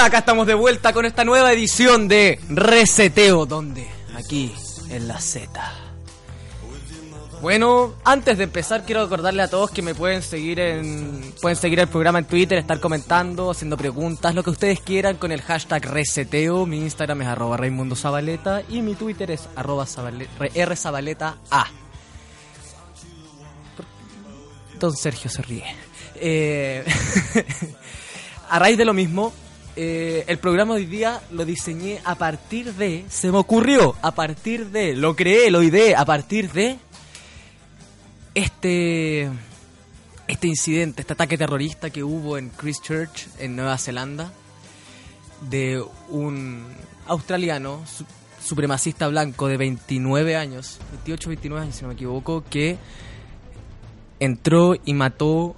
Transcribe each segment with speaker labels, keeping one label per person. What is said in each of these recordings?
Speaker 1: Acá estamos de vuelta con esta nueva edición de Reseteo, donde aquí en la Z. Bueno, antes de empezar quiero recordarle a todos que me pueden seguir en pueden seguir el programa en Twitter, estar comentando, haciendo preguntas, lo que ustedes quieran con el hashtag reseteo. Mi Instagram es arroba Raimundo Zabaleta y mi Twitter es arroba Zabaleta. Don Sergio se ríe. Eh, a raíz de lo mismo, eh, el programa hoy día lo diseñé a partir de, se me ocurrió, a partir de, lo creé, lo ideé, a partir de este, este incidente, este ataque terrorista que hubo en Christchurch, en Nueva Zelanda, de un australiano su- supremacista blanco de 29 años, 28, 29 años si no me equivoco, que entró y mató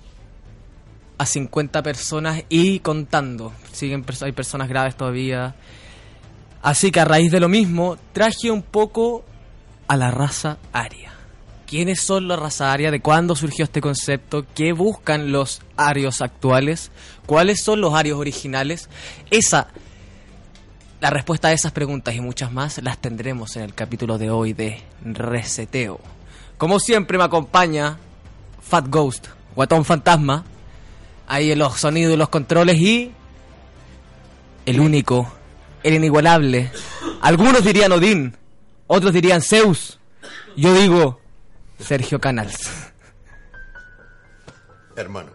Speaker 1: a 50 personas y contando. Siguen hay personas graves todavía. Así que a raíz de lo mismo, traje un poco a la raza aria. ¿Quiénes son la raza aria? ¿De cuándo surgió este concepto? ¿Qué buscan los arios actuales? ¿Cuáles son los arios originales? Esa, la respuesta a esas preguntas y muchas más las tendremos en el capítulo de hoy de Reseteo. Como siempre me acompaña Fat Ghost, Guatón Fantasma, ahí en los sonidos y los controles y el único, el inigualable. Algunos dirían Odín, otros dirían Zeus. Yo digo Sergio Canals.
Speaker 2: Hermano.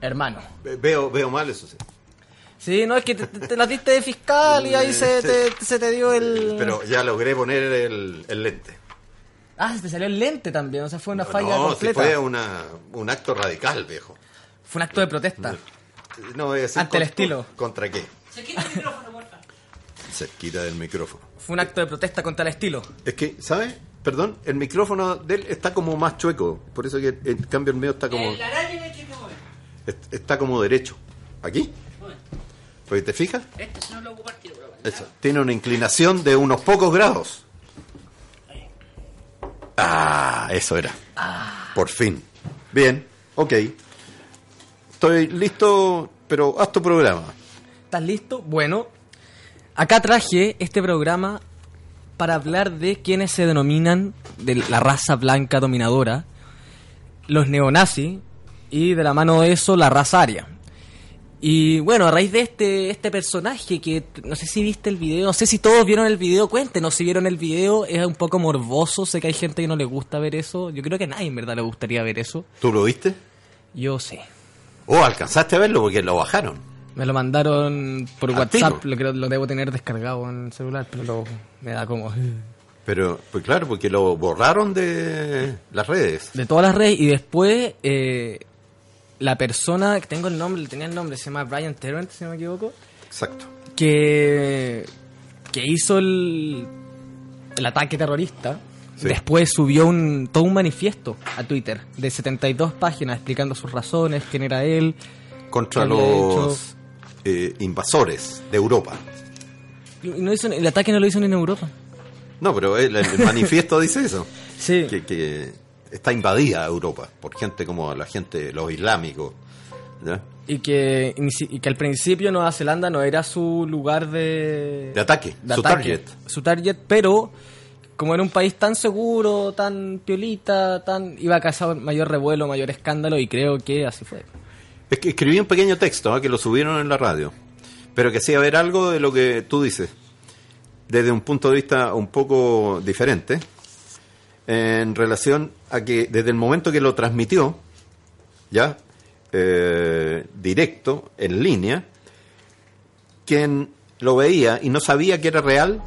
Speaker 1: Hermano.
Speaker 2: Ve- Veo, veo mal eso sí.
Speaker 1: Sí, no es que te, te- te la diste de fiscal y ahí se te, se te dio el...
Speaker 2: Pero ya logré poner el, el lente.
Speaker 1: Ah, se te salió el lente también, o sea, fue una falla
Speaker 2: no, si
Speaker 1: completa.
Speaker 2: fue una, un acto radical, viejo.
Speaker 1: Fue un acto de protesta.
Speaker 2: No, voy a decir
Speaker 1: Ante el estilo.
Speaker 2: ¿Contra qué? Cerquita del micrófono.
Speaker 1: Fue un acto de protesta contra el estilo.
Speaker 2: Es que, ¿sabes? Perdón, el micrófono de él está como más chueco. Por eso que en cambio el mío está como. est- Está como derecho. ¿Aquí? Pues te fijas. Eso. Tiene una inclinación de unos pocos grados. Ah, eso era. Por fin. Bien, ok. Estoy listo, pero haz tu programa.
Speaker 1: ¿Estás listo? Bueno, acá traje este programa para hablar de quienes se denominan de la raza blanca dominadora, los neonazis, y de la mano de eso la raza aria. Y bueno, a raíz de este, este personaje que no sé si viste el video, no sé si todos vieron el video, cuéntenos si vieron el video, es un poco morboso, sé que hay gente que no le gusta ver eso, yo creo que a nadie en verdad le gustaría ver eso,
Speaker 2: ¿Tú lo viste?
Speaker 1: yo sé.
Speaker 2: Oh, alcanzaste a verlo porque lo bajaron.
Speaker 1: Me lo mandaron por
Speaker 2: ¿A
Speaker 1: WhatsApp, lo, creo- lo debo tener descargado en el celular, pero lo- me da como...
Speaker 2: Pero, pues claro, porque lo borraron de las redes.
Speaker 1: De todas las redes y después eh, la persona, que tengo el nombre, tenía el nombre, se llama Brian Terrent, si no me equivoco,
Speaker 2: Exacto.
Speaker 1: que, que hizo el, el ataque terrorista.
Speaker 2: Sí.
Speaker 1: Después subió un, todo un manifiesto a Twitter de 72 páginas explicando sus razones, quién era él.
Speaker 2: Contra
Speaker 1: ¿Qué había
Speaker 2: los eh, invasores de Europa.
Speaker 1: No hizo, el ataque no lo hizo ni en Europa.
Speaker 2: No, pero el, el manifiesto dice eso.
Speaker 1: Sí.
Speaker 2: Que, que está invadida Europa por gente como la gente, los islámicos. ¿ya?
Speaker 1: Y que, y que al principio Nueva Zelanda no era su lugar de,
Speaker 2: De ataque,
Speaker 1: de
Speaker 2: su
Speaker 1: ataque,
Speaker 2: target.
Speaker 1: Su target, pero como era un país tan seguro, tan piolita, tan iba a causar mayor revuelo, mayor escándalo y creo que así fue.
Speaker 2: Es que escribí un pequeño texto ¿ah? que lo subieron en la radio, pero que hacía ver algo de lo que tú dices, desde un punto de vista un poco diferente, en relación a que desde el momento que lo transmitió, ya, eh, directo, en línea, quien lo veía y no sabía que era real,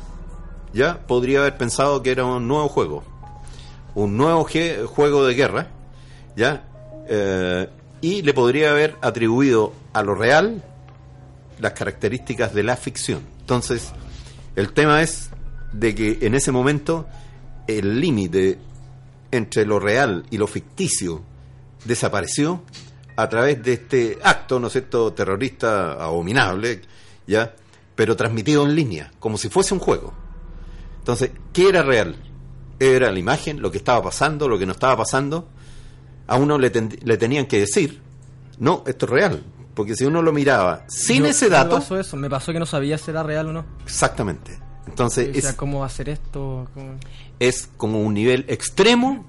Speaker 2: ya, podría haber pensado que era un nuevo juego, un nuevo juego de guerra, ya, Eh, y le podría haber atribuido a lo real las características de la ficción. Entonces, el tema es de que en ese momento el límite entre lo real y lo ficticio desapareció a través de este acto, ¿no es cierto?, terrorista abominable, ¿ya? Pero transmitido en línea, como si fuese un juego. Entonces, ¿qué era real? Era la imagen, lo que estaba pasando, lo que no estaba pasando. A uno le, ten- le tenían que decir, no, esto es real, Porque si uno lo miraba sin
Speaker 1: Yo-
Speaker 2: ese
Speaker 1: Me
Speaker 2: dato,
Speaker 1: pasó eso, me pasó que no sabía si era real o no.
Speaker 2: exactamente. Entonces
Speaker 1: O sea,
Speaker 2: es,
Speaker 1: cómo hacer esto. cómo-
Speaker 2: es como un nivel extremo,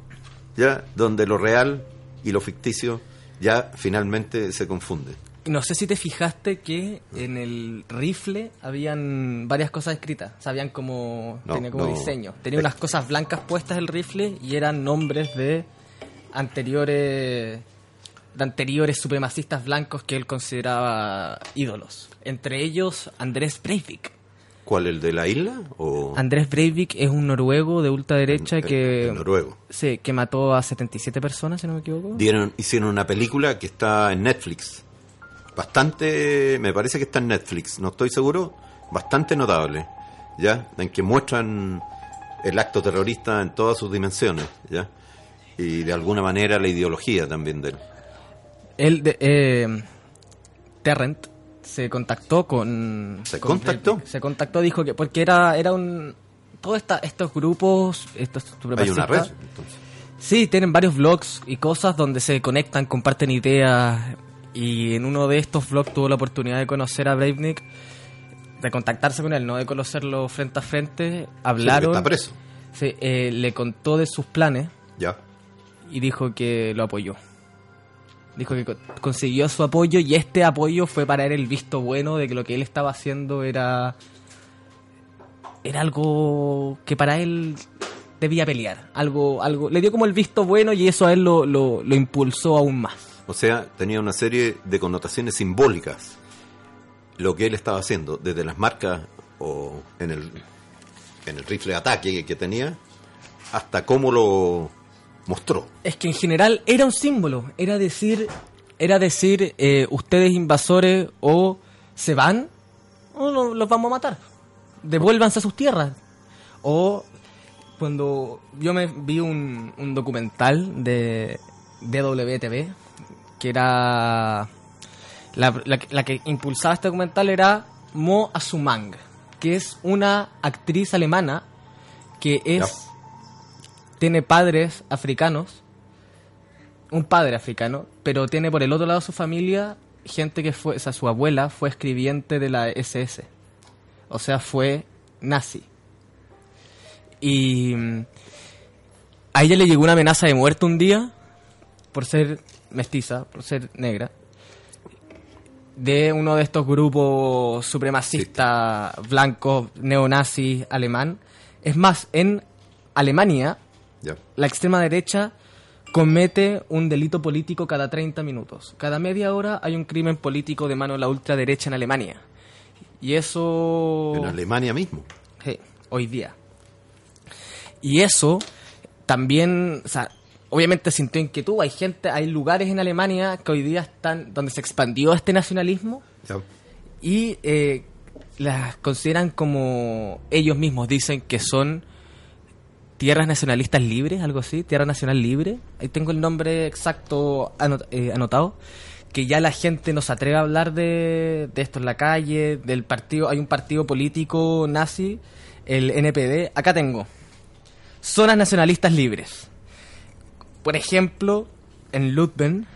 Speaker 2: ya, donde lo real y lo ficticio ya finalmente se confunden.
Speaker 1: No sé si te fijaste que en el rifle habían varias cosas escritas. O sea, como.
Speaker 2: No,
Speaker 1: tenía como
Speaker 2: no.
Speaker 1: diseño. Tenía unas cosas blancas puestas el rifle y eran nombres de anteriores. de anteriores supremacistas blancos que él consideraba ídolos. Entre ellos, Andrés Breivik.
Speaker 2: ¿Cuál, el de la isla? O
Speaker 1: Andrés Breivik es un noruego de ultraderecha
Speaker 2: el-
Speaker 1: que.
Speaker 2: el noruego?
Speaker 1: Sí, que mató a 77 personas, si no me equivoco.
Speaker 2: Dieron, hicieron una película que está en Netflix. Bastante, me parece que está en Netflix, no estoy seguro, bastante notable, ¿ya? En que muestran el acto terrorista en todas sus dimensiones, ¿ya? Y de alguna manera la ideología también de él.
Speaker 1: Él, de- eh, Terrent, se contactó con...
Speaker 2: ¿Se
Speaker 1: con
Speaker 2: contactó?
Speaker 1: Se contactó, dijo que... Porque era, era un... Todos estos grupos, estos
Speaker 2: Hay una red, entonces.
Speaker 1: Sí, tienen varios blogs y cosas donde se conectan, comparten ideas. Y en uno de estos blogs tuvo la oportunidad de conocer a Breivik, de contactarse con él, no de conocerlo frente a frente.
Speaker 2: Sí,
Speaker 1: Hablaron.
Speaker 2: está preso,
Speaker 1: Sí, eh, le contó de sus planes
Speaker 2: ¿ya?
Speaker 1: y dijo que lo apoyó. Dijo que co- consiguió su apoyo y este apoyo fue para él el visto bueno de que lo que él estaba haciendo era era algo que para él debía pelear, algo algo le dio como el visto bueno y eso a él lo, lo, lo impulsó aún más.
Speaker 2: O sea, tenía una serie de connotaciones simbólicas lo que él estaba haciendo, desde las marcas o en el, en el rifle de ataque que tenía, hasta cómo lo mostró.
Speaker 1: Es que en general era un símbolo, era decir, era decir, eh, ustedes invasores o se van o no- los vamos a matar, devuélvanse a sus tierras. O cuando yo me vi un, un documental de DWTV, que era la, la que- la que impulsaba este documental era Mo Asumang, que es una actriz alemana que es tiene padres africanos, un padre africano, pero tiene por el otro lado su familia gente que fue, o sea, su abuela fue escribiente de la SS, o sea, fue nazi. Y mm, a ella le llegó una amenaza de muerte un día por ser mestiza, por ser negra, de uno de estos grupos supremacistas blancos, neonazis, alemán. Es más, en Alemania, la extrema derecha comete un delito político cada 30 minutos. Cada media hora hay un crimen político de mano de la ultraderecha en Alemania. Y eso...
Speaker 2: En Alemania mismo.
Speaker 1: Sí, hoy día. Y eso también, o sea, obviamente sintió inquietud. Hay gente, hay lugares en Alemania que hoy día están, donde se expandió este nacionalismo y eh, las consideran como ellos mismos dicen que son tierras nacionalistas libres, algo así, tierra nacional libre. Ahí tengo el nombre exacto anot- eh, anotado. Que ya la gente no se atreve a hablar de, de esto en la calle, del partido. Hay un partido político nazi, el NPD. Acá tengo. Zonas nacionalistas libres. Por ejemplo, en Ludben,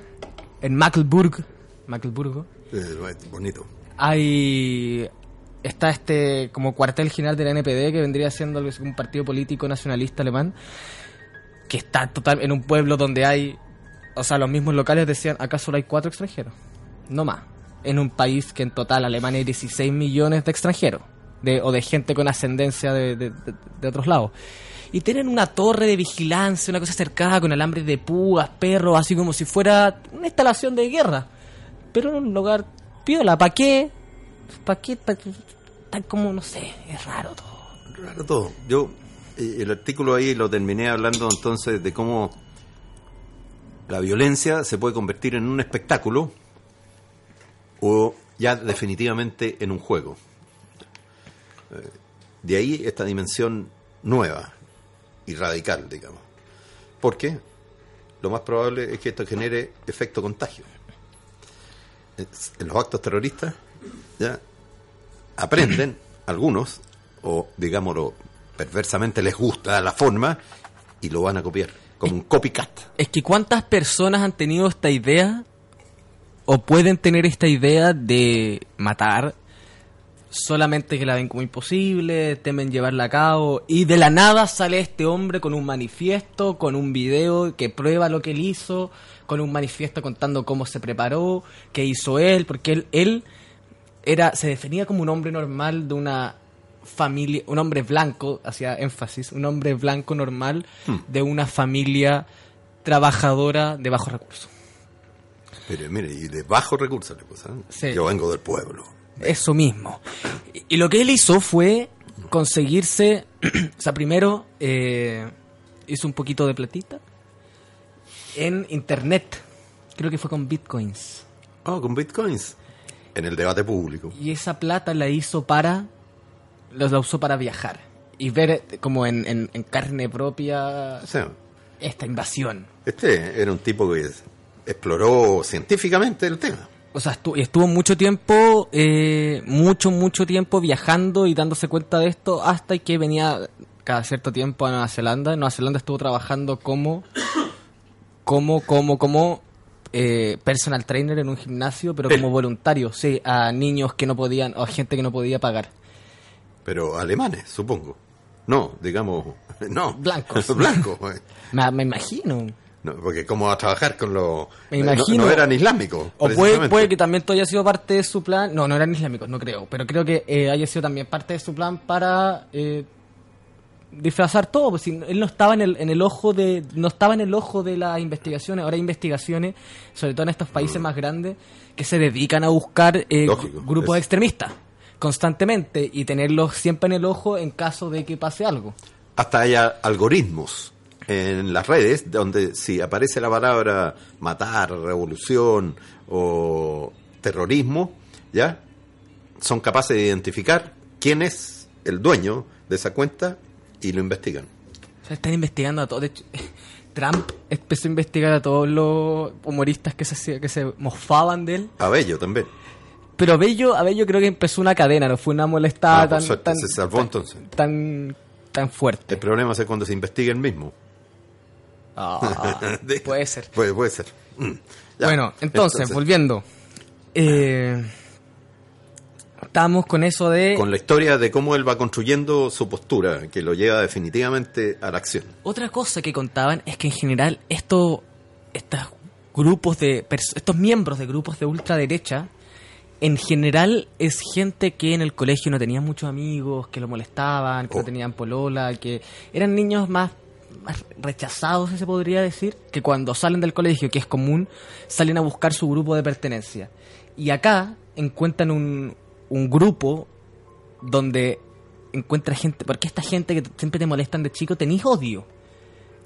Speaker 1: en Magdeburg, Magdeburgo,
Speaker 2: Eh, bonito.
Speaker 1: hay está este como cuartel general de la NPD que vendría siendo un partido político nacionalista alemán que está total en un pueblo donde hay o sea los mismos locales decían acá solo hay cuatro extranjeros no más en un país que en total Alemania hay 16 millones de extranjeros de, o de gente con ascendencia de, de- de- de otros lados y tienen una torre de vigilancia una cosa cercada con alambres de púas perros así como si fuera una instalación de guerra pero en un lugar piola, ¿para qué? ¿Para qué? Pa' qué? Tan como, no sé, es raro todo.
Speaker 2: Raro todo. Yo, eh, el artículo ahí lo terminé hablando entonces de cómo la violencia se puede convertir en un espectáculo o ya definitivamente en un juego. Eh, De ahí esta dimensión nueva y radical, digamos. Porque lo más probable es que esto genere efecto contagio. En los actos terroristas ya aprenden algunos, o digámoslo, perversamente les gusta la forma y lo van a copiar, como un copycat.
Speaker 1: Es que cuántas personas han tenido esta idea o pueden tener esta idea de matar solamente que la ven como imposible, temen llevarla a cabo y de la nada sale este hombre con un manifiesto, con un video que prueba lo que él hizo, con un manifiesto contando cómo se preparó, qué hizo él, porque él, él era se definía como un hombre normal de una familia, un hombre blanco, hacía énfasis, un hombre blanco normal
Speaker 2: Hmm.
Speaker 1: de una familia trabajadora de bajos recursos.
Speaker 2: Pero mire, y de bajos recursos le ¿eh?
Speaker 1: Sí.
Speaker 2: Yo vengo del pueblo.
Speaker 1: Eso mismo. Y, y lo que él hizo fue conseguirse, o sea, primero eh, hizo un poquito de platita en internet. Creo que fue con bitcoins.
Speaker 2: Oh, con bitcoins. En el debate público.
Speaker 1: Y esa plata la hizo para, la la usó para viajar y ver eh, como en, en- en carne propia esta invasión.
Speaker 2: este era un tipo que exploró científicamente el tema.
Speaker 1: O sea, estu- y estuvo mucho tiempo, eh, mucho, mucho tiempo viajando y dándose cuenta de esto hasta que venía cada cierto tiempo a Nueva Zelanda. En Nueva Zelanda estuvo trabajando como, como, como, como eh, personal trainer en un gimnasio, pero como voluntario, sí, a niños que no podían, o a gente que no podía pagar.
Speaker 2: Pero alemanes, supongo. No, digamos, no.
Speaker 1: Blancos.
Speaker 2: Blancos. eh.
Speaker 1: Me, me imagino.
Speaker 2: No, porque cómo va a trabajar con los...
Speaker 1: Me
Speaker 2: no-
Speaker 1: imagino.
Speaker 2: No, eran islámicos.
Speaker 1: O puede, puede que también esto haya sido parte de su plan. No, no eran islámicos, no creo. Pero creo que eh, haya sido también parte de su plan para eh, disfrazar todo. Pues, si él no estaba en el, en el ojo de no estaba en el ojo de las investigaciones. Ahora hay investigaciones, sobre todo en estos países más grandes, que se dedican a buscar eh,
Speaker 2: Lógico,
Speaker 1: grupos
Speaker 2: es-
Speaker 1: extremistas constantemente y tenerlos siempre en el ojo en caso de que pase algo.
Speaker 2: hasta hay algoritmos en las redes donde si aparece la palabra matar, revolución o terrorismo, ya son capaces de identificar quién es el dueño de esa cuenta y lo investigan.
Speaker 1: O sea, están investigando a todos. De hecho, Trump empezó a investigar a todos los humoristas que se, que se mofaban de él.
Speaker 2: A Bello también.
Speaker 1: Pero Bello, a Bello creo que empezó una cadena, no fue una molestada
Speaker 2: Ah,
Speaker 1: tan,
Speaker 2: suerte,
Speaker 1: tan,
Speaker 2: se salvó entonces.
Speaker 1: tan, tan fuerte.
Speaker 2: El problema es cuando se investiga el mismo.
Speaker 1: Ah, puede ser.
Speaker 2: Puede, puede ser. Mm, ya.
Speaker 1: Bueno, entonces, volviendo. Eh, estamos con eso de...
Speaker 2: con la historia de cómo él va construyendo su postura, que lo lleva definitivamente a la acción.
Speaker 1: Otra cosa que contaban es que en general esto, estos grupos de estos miembros de grupos de ultraderecha en general es gente que en el colegio no tenía muchos amigos, que lo molestaban, que
Speaker 2: Oh.
Speaker 1: no tenían polola, que eran niños más, más rechazados, se podría decir, que cuando salen del colegio, que es común, salen a buscar su grupo de pertenencia. Y acá encuentran un, un grupo donde encuentra gente, porque esta gente que siempre te molestan de chico, tenés odio,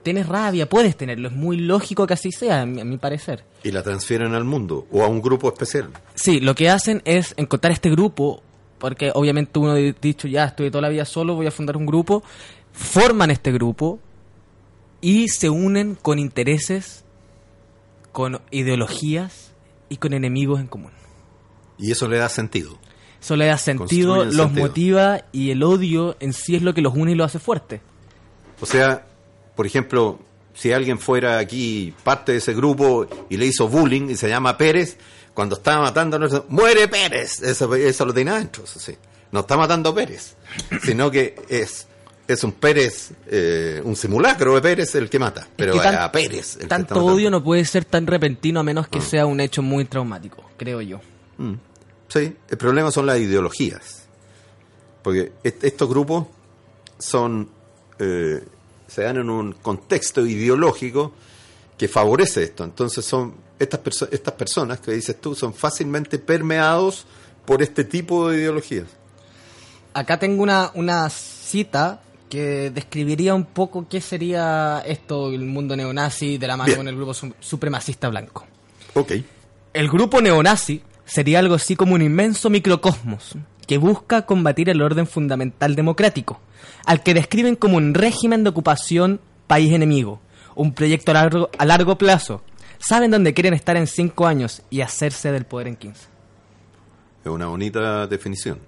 Speaker 1: tienes rabia, puedes tenerlo, es muy lógico que así sea, a mi, a mi parecer.
Speaker 2: Y la transfieren al mundo o a un grupo especial.
Speaker 1: Sí, lo que hacen es encontrar este grupo, porque obviamente uno ha dicho, ya estoy toda la vida solo, voy a fundar un grupo, forman este grupo y se unen con intereses, con ideologías y con enemigos en común.
Speaker 2: Y eso le da sentido.
Speaker 1: Eso le da sentido, los
Speaker 2: sentido.
Speaker 1: motiva y el odio en sí es lo que los une y los hace fuertes.
Speaker 2: O sea, por ejemplo, si alguien fuera aquí parte de ese grupo y le hizo bullying y se llama Pérez, cuando estaba matando a nuestro- ¡Muere Pérez! Eso, eso lo tiene adentro, eso sí. No está matando Pérez, sino que es, es un Pérez, eh, un simulacro de Pérez el que mata, pero
Speaker 1: Es que tan-
Speaker 2: a Pérez. el
Speaker 1: Tanto odio no puede ser tan repentino a menos que sea un hecho muy traumático, creo yo.
Speaker 2: Mm. Sí, el problema son las ideologías. Porque est- estos grupos son eh, se dan en un contexto ideológico que favorece esto. Entonces son estas, perso- estas personas que dices tú son fácilmente permeados por este tipo de ideologías.
Speaker 1: Acá tengo una, una cita que describiría un poco qué sería esto, el mundo neonazi de la mano
Speaker 2: Bien.
Speaker 1: con el grupo su- supremacista blanco.
Speaker 2: Ok.
Speaker 1: El grupo neonazi sería algo así como un inmenso microcosmos que busca combatir el orden fundamental democrático, al que describen como un régimen de ocupación país enemigo, un proyecto a largo, a largo plazo. Saben dónde quieren estar en cinco años y hacerse del poder en 15.
Speaker 2: Es una bonita definición.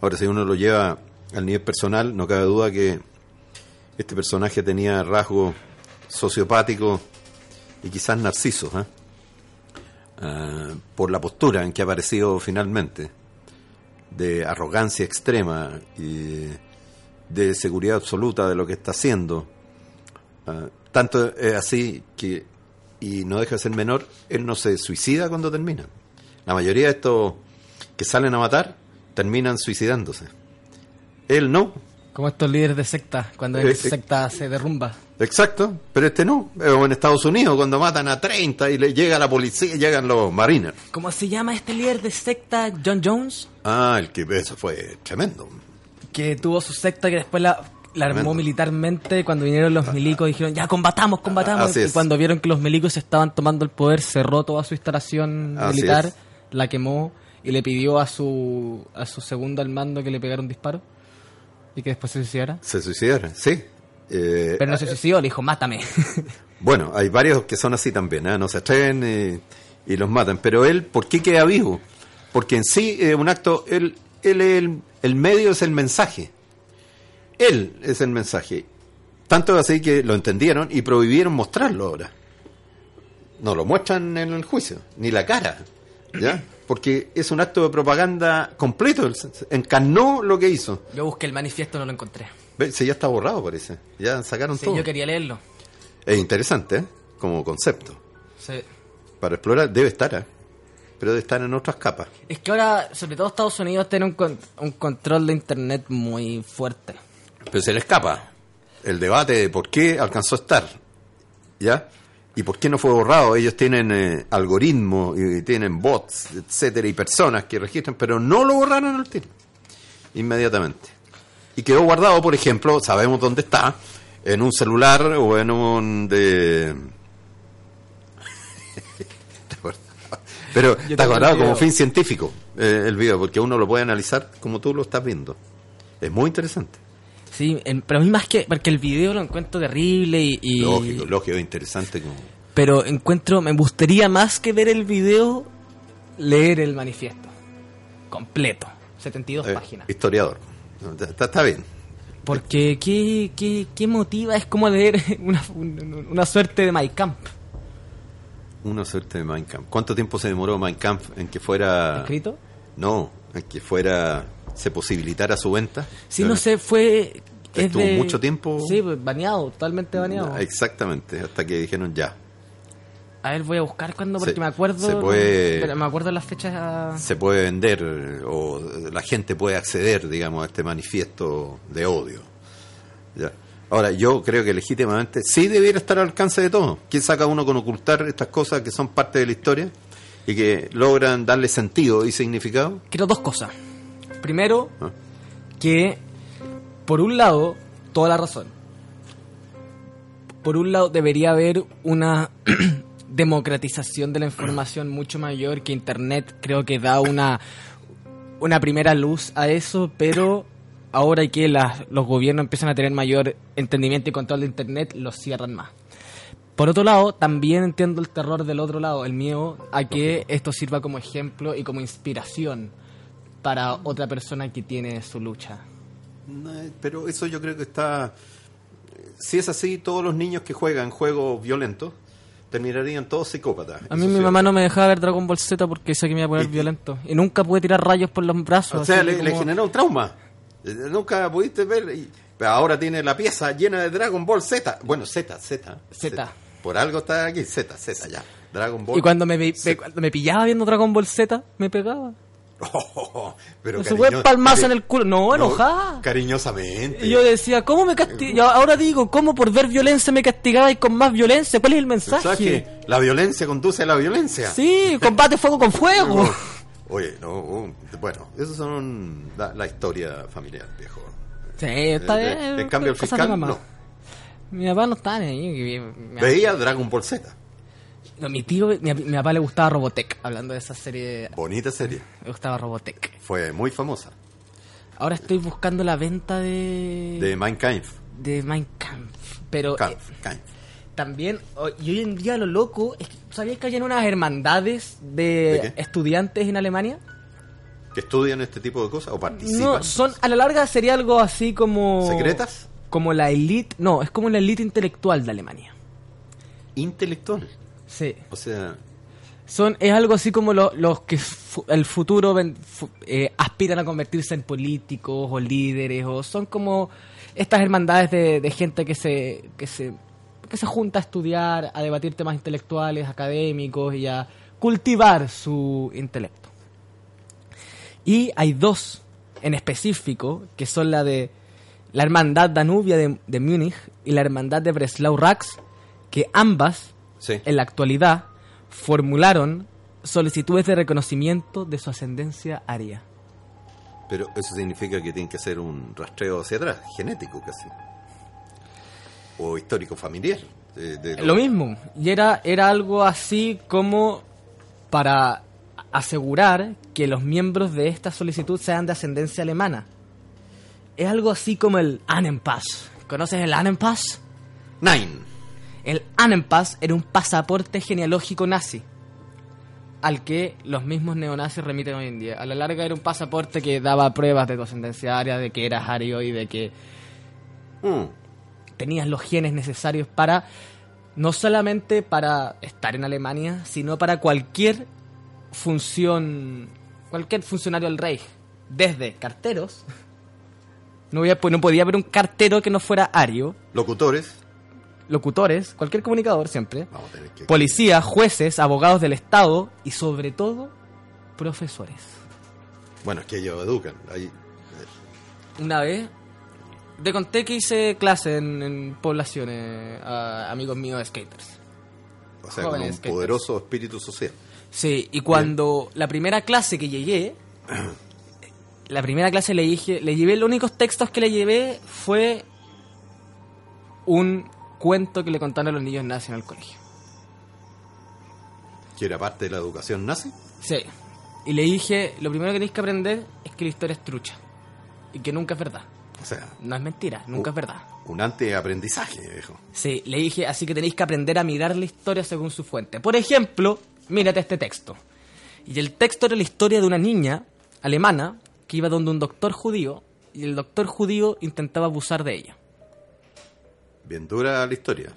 Speaker 2: Ahora, si uno lo lleva al nivel personal, no cabe duda que este personaje tenía rasgos sociopáticos y quizás narcisos. ¿eh? ah, por la postura en que ha aparecido finalmente, de arrogancia extrema y de seguridad absoluta de lo que está haciendo. Ah, tanto es así que, y no deja de ser menor, él no se suicida cuando termina. La mayoría de estos que salen a matar terminan suicidándose. Él no.
Speaker 1: Como estos líderes de secta, cuando
Speaker 2: Eh,
Speaker 1: la
Speaker 2: eh.
Speaker 1: secta se derrumba.
Speaker 2: Exacto, pero este no. O en Estados Unidos, cuando matan a 30 y le llega la policía, llegan los marines.
Speaker 1: ¿Cómo se llama este líder de secta? John Jones.
Speaker 2: Ah, el que eso fue tremendo.
Speaker 1: que tuvo su secta que después la, la armó
Speaker 2: Tremendo.
Speaker 1: militarmente cuando vinieron los milicos dijeron ya combatamos, combatamos y cuando vieron que los milicos estaban tomando el poder cerró toda su instalación
Speaker 2: Así
Speaker 1: militar,
Speaker 2: es.
Speaker 1: la quemó y le pidió a su a su segundo al mando que le pegara un disparo y que después se suicidara.
Speaker 2: Se suicidaron, sí. Eh,
Speaker 1: Pero no se suicidó, le dijo mátame.
Speaker 2: Bueno, hay varios que son así también, ¿eh? no se atreven y, y los matan. Pero él, ¿por qué queda vivo? Porque en sí es un acto, él, él es el, el medio es el mensaje. Él es el mensaje. Tanto así que lo entendieron y prohibieron mostrarlo ahora. No lo muestran en el juicio, ni la cara, ¿ya? Porque es un acto de propaganda completo, encarnó lo que hizo.
Speaker 1: Yo busqué el manifiesto, no lo encontré.
Speaker 2: Ve, Si ya está borrado, parece. Ya sacaron
Speaker 1: Sí,
Speaker 2: todo.
Speaker 1: yo quería leerlo.
Speaker 2: Es interesante, ¿eh? Como concepto.
Speaker 1: Sí.
Speaker 2: Para explorar debe estar, ¿eh? pero debe estar en otras capas.
Speaker 1: Es que ahora, sobre todo Estados Unidos, tiene un, con- un control de internet muy fuerte.
Speaker 2: Pero se le escapa el debate de por qué alcanzó a estar, ¿ya? Y por qué no fue borrado. Ellos tienen eh, algoritmos y tienen bots, etcétera, y personas que registran, pero no lo borraron al tiro, inmediatamente. Y quedó guardado, por ejemplo, sabemos dónde está, en un celular o en un de... Pero
Speaker 1: Yo
Speaker 2: está guardado como fin científico eh, el video, porque uno lo puede analizar como tú lo estás viendo. Es muy interesante.
Speaker 1: Sí, en- pero a mí más que... Porque el video lo encuentro terrible y... y-
Speaker 2: Lógico, lógico, interesante. Como...
Speaker 1: Pero encuentro... Me gustaría más que ver el video, leer el manifiesto. Completo. 72
Speaker 2: eh,
Speaker 1: páginas.
Speaker 2: historiador. Está, bien.
Speaker 1: Porque ¿qué, qué, qué motiva? Es como leer una, un- una suerte de My Camp.
Speaker 2: Una suerte de Mein Kampf. ¿Cuánto tiempo se demoró Mein Kampf en que fuera...
Speaker 1: ¿Escrito?
Speaker 2: No, que fuera... se posibilitara su venta?
Speaker 1: Sí, no sé, fue... es
Speaker 2: Estuvo
Speaker 1: de-
Speaker 2: mucho tiempo-
Speaker 1: Sí, pues, baneado, totalmente baneado.
Speaker 2: Exactamente, hasta que dijeron ya.
Speaker 1: A ver, voy a buscar cuándo, porque
Speaker 2: Se-
Speaker 1: me acuerdo...
Speaker 2: se puede-
Speaker 1: pero me acuerdo las fechas...
Speaker 2: Se puede vender o la gente puede acceder, digamos, a este manifiesto de odio. Ya. Ahora, yo creo que legítimamente sí debiera estar al alcance de todos. ¿Quién saca uno con ocultar estas cosas que son parte de la historia y que logran darle sentido y significado?
Speaker 1: Quiero dos cosas. Primero,
Speaker 2: Ah.
Speaker 1: que por un lado, toda la razón. Por un lado, debería haber una democratización de la información mucho mayor que Internet creo que da una, una primera luz a eso, pero ahora que las- los gobiernos empiezan a tener mayor entendimiento y control de Internet, los cierran más. Por otro lado, también entiendo el terror del otro lado, el miedo a que esto sirva como ejemplo y como inspiración para otra persona que tiene su lucha.
Speaker 2: No, Pero eso yo creo que está... Si es así, todos los niños que juegan juegos violentos terminarían todos psicópatas.
Speaker 1: A mí mi mamá no me dejaba ver Dragon Ball Z porque decía que me iba a poner violento. Y nunca pude tirar rayos por los brazos.
Speaker 2: O sea, le,
Speaker 1: como-
Speaker 2: le generó un trauma. Eh, Nunca pudiste ver. y- pero ahora tiene la pieza llena de Dragon Ball Z. Bueno, Z, Z.
Speaker 1: Z.
Speaker 2: Por algo está aquí. Z, Z, ya. Dragon Ball.
Speaker 1: Y cuando me, me- cuando me pillaba viendo Dragon Ball Z, me pegaba.
Speaker 2: pero
Speaker 1: Se fue palmazo en el culo. No, enojada.
Speaker 2: Cariñosamente.
Speaker 1: Y yo decía, ¿cómo me castigaba? Ahora digo, ¿cómo por ver violencia me castigabais con más violencia? ¿Cuál es el mensaje?
Speaker 2: ¿Sabes que la violencia conduce a la violencia?
Speaker 1: Sí, combate fuego con fuego.
Speaker 2: Oye, no, uh, bueno, eso son la, la historia familiar, viejo.
Speaker 1: Sí, está
Speaker 2: Eh,
Speaker 1: bien.
Speaker 2: en cambio, el fiscal, no.
Speaker 1: Mi papá no estaba ahí.
Speaker 2: Veía Dragon Ball Z.
Speaker 1: No, mi tío, mi, mi papá le gustaba Robotech, hablando de esa serie,
Speaker 2: Bonita serie.
Speaker 1: le gustaba Robotech.
Speaker 2: Fue muy famosa.
Speaker 1: Ahora estoy buscando la venta de
Speaker 2: De Kampf.
Speaker 1: de Kampf, pero
Speaker 2: Kampf,
Speaker 1: eh,
Speaker 2: Kampf.
Speaker 1: también o- y hoy en día lo loco es que ¿sabías que hay unas hermandades de, estudiantes en Alemania?
Speaker 2: ¿Que estudian este tipo de cosas o participan?
Speaker 1: No, son a la larga sería algo así como
Speaker 2: ¿Secretas?
Speaker 1: Como la elite, no, es como la elite intelectual de Alemania.
Speaker 2: Intelectual.
Speaker 1: Sí.
Speaker 2: O sea,
Speaker 1: Son, es algo así como lo- los que fu- el futuro ven- fu- eh, aspiran a convertirse en políticos o líderes, o son como estas hermandades de, de gente que se, que, se, que se junta a estudiar, a debatir temas intelectuales, académicos y a cultivar su intelecto. Y hay dos en específico, que son la de la Hermandad Danubia de, de Múnich y la Hermandad de Breslau Rax, que ambas
Speaker 2: Sí.
Speaker 1: en la actualidad formularon solicitudes de reconocimiento de su ascendencia aria.
Speaker 2: Pero eso significa que tiene que ser un rastreo hacia atrás, genético casi. O histórico familiar. de- de
Speaker 1: Lo mismo, y era, era algo así como para asegurar que los miembros de esta solicitud sean de ascendencia alemana. Es algo así como el Annenpass. ¿Conoces el Annenpass?
Speaker 2: Nine.
Speaker 1: El Annenpass era un pasaporte genealógico nazi al que los mismos neonazis remiten hoy en día. A la larga era un pasaporte que daba pruebas de tu ascendencia aria, de que eras ario y de que
Speaker 2: Mm.
Speaker 1: tenías los genes necesarios para no solamente para estar en Alemania, sino para cualquier función, cualquier funcionario del Reich, desde carteros. No, podía haber un cartero que no fuera ario,
Speaker 2: Locutores.
Speaker 1: locutores, cualquier comunicador siempre,
Speaker 2: Vamos a tener que...
Speaker 1: policías, jueces, abogados del Estado y sobre todo profesores.
Speaker 2: Bueno, es que ellos educan. Ahí,
Speaker 1: Una vez te conté que hice clase en, en poblaciones a amigos míos de skaters.
Speaker 2: o sea, con un
Speaker 1: skaters.
Speaker 2: poderoso espíritu social.
Speaker 1: Sí, y cuando la primera clase que llegué, la primera clase le dije, le llevé, los únicos textos que le llevé fue un cuento que le contaron a los niños nazis en el colegio.
Speaker 2: Que era parte de la educación nazi.
Speaker 1: Sí. Y le dije, lo primero que tenéis que aprender es que la historia es trucha. Y que nunca es verdad.
Speaker 2: O sea,
Speaker 1: No es mentira, nunca es verdad.
Speaker 2: un anteaprendizaje, viejo.
Speaker 1: Sí, le dije, así que tenéis que aprender a mirar la historia según su fuente. Por ejemplo, mírate este texto. Y el texto era la historia de una niña alemana que iba donde un doctor judío y el doctor judío intentaba abusar de ella.
Speaker 2: Bien dura la historia.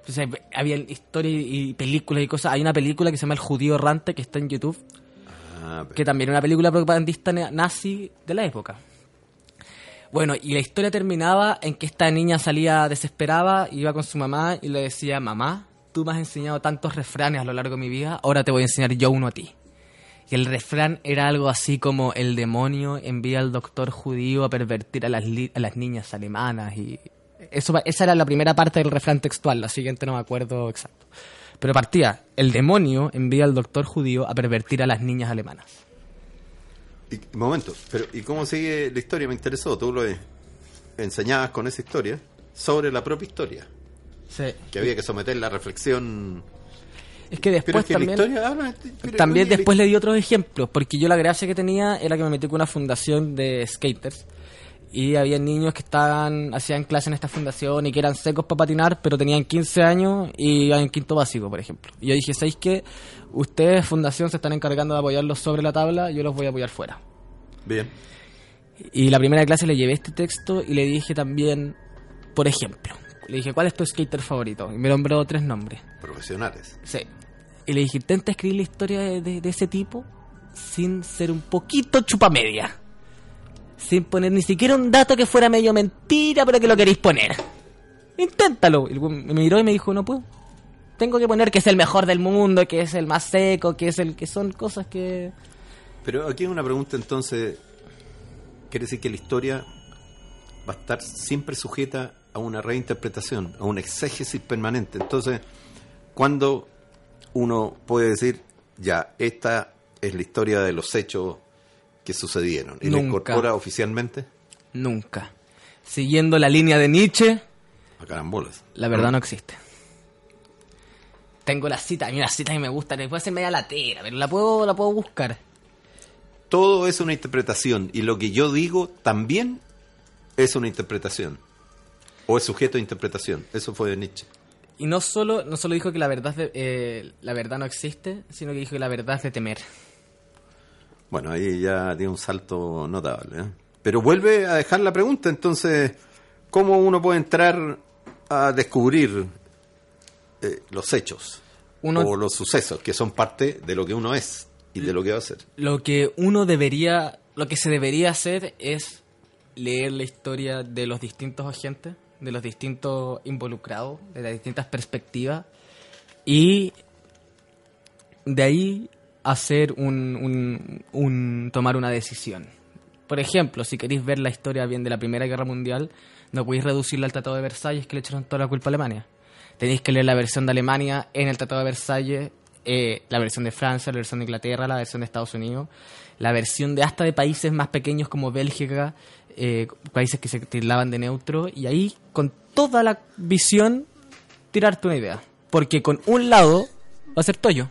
Speaker 1: Entonces había historias y películas y cosas. Hay una película que se llama El judío errante que está en YouTube,
Speaker 2: Ah, pero-
Speaker 1: que también es una película propagandista na- nazi de la época. Bueno, y la historia terminaba en que esta niña salía desesperada, iba con su mamá y le decía, mamá, tú me has enseñado tantos refranes a lo largo de mi vida, ahora te voy a enseñar yo uno a ti. Y el refrán era algo así como el demonio envía al doctor judío a pervertir a las, li- a las niñas alemanas. y eso, Esa era la primera parte del refrán textual, la siguiente no me acuerdo exacto. Pero partía, el demonio envía al doctor judío a pervertir a las niñas alemanas.
Speaker 2: Y, momento, pero ¿y cómo sigue la historia? Me interesó. Tú lo enseñabas con esa historia sobre la propia historia.
Speaker 1: Sí.
Speaker 2: Que había que someter la reflexión.
Speaker 1: Es que después
Speaker 2: es que
Speaker 1: también...
Speaker 2: historia
Speaker 1: También después le di otros ejemplos, porque yo la gracia que tenía era que me metí con una fundación de skaters y había niños que estaban hacían clase en esta fundación y que eran secos para patinar, pero tenían 15 años y iban en quinto básico, por ejemplo. Y yo dije, ¿sabéis qué? Ustedes, fundación, se están encargando de apoyarlos sobre la tabla, yo los voy a apoyar fuera.
Speaker 2: Bien.
Speaker 1: Y la primera clase le llevé este texto y le dije también, por ejemplo, le dije, ¿cuál es tu skater favorito? Y me nombró tres nombres.
Speaker 2: Profesionales.
Speaker 1: Sí. Y le dije, intenta escribir la historia de, de- de ese tipo sin ser un poquito chupamedia. Sin poner ni siquiera un dato que fuera medio mentira, pero que lo queréis poner. Inténtalo. Y me miró y me dijo, no puedo. Tengo que poner que es el mejor del mundo, que es el más seco, que es el que son cosas que...
Speaker 2: Pero aquí hay una pregunta entonces. Quiere decir que la historia va a estar siempre sujeta a una reinterpretación, a un exégesis permanente. Entonces, ¿cuándo uno puede decir, ya, esta es la historia de los hechos que sucedieron? ¿Y
Speaker 1: Nunca.
Speaker 2: incorpora oficialmente?
Speaker 1: Nunca. Siguiendo la línea de Nietzsche,
Speaker 2: A carambolas.
Speaker 1: la verdad no existe. Tengo la cita, a mí una cita que me gusta, puede ser media latera, pero la puedo, la puedo buscar.
Speaker 2: Todo es una interpretación y lo que yo digo también es una interpretación. O es sujeto de interpretación. Eso fue de Nietzsche.
Speaker 1: Y no solo, no solo dijo que la verdad, de- eh, la verdad no existe, sino que dijo que la verdad es de temer.
Speaker 2: Bueno, ahí ya tiene un salto notable. ¿eh? Pero vuelve a dejar la pregunta, entonces, ¿cómo uno puede entrar a descubrir eh, los hechos?
Speaker 1: Uno-
Speaker 2: o los sucesos, que son parte de lo que uno es y de lo que va a ser.
Speaker 1: Lo que uno debería, lo que se debería hacer es leer la historia de los distintos agentes, de los distintos involucrados, de las distintas perspectivas y de ahí hacer un, un- tomar una decisión. Por ejemplo, si queréis ver la historia bien de la Primera Guerra Mundial, no podéis reducirla al Tratado de Versalles que le echaron toda la culpa a Alemania. Tenéis que leer la versión de Alemania en el Tratado de Versalles, eh, la versión de Francia, la versión de Inglaterra, la versión de Estados Unidos, la versión de hasta de países más pequeños como Bélgica, eh, países que se tildaban de neutro, y ahí con toda la visión tirarte una idea. Porque con un lado va a ser Toyo.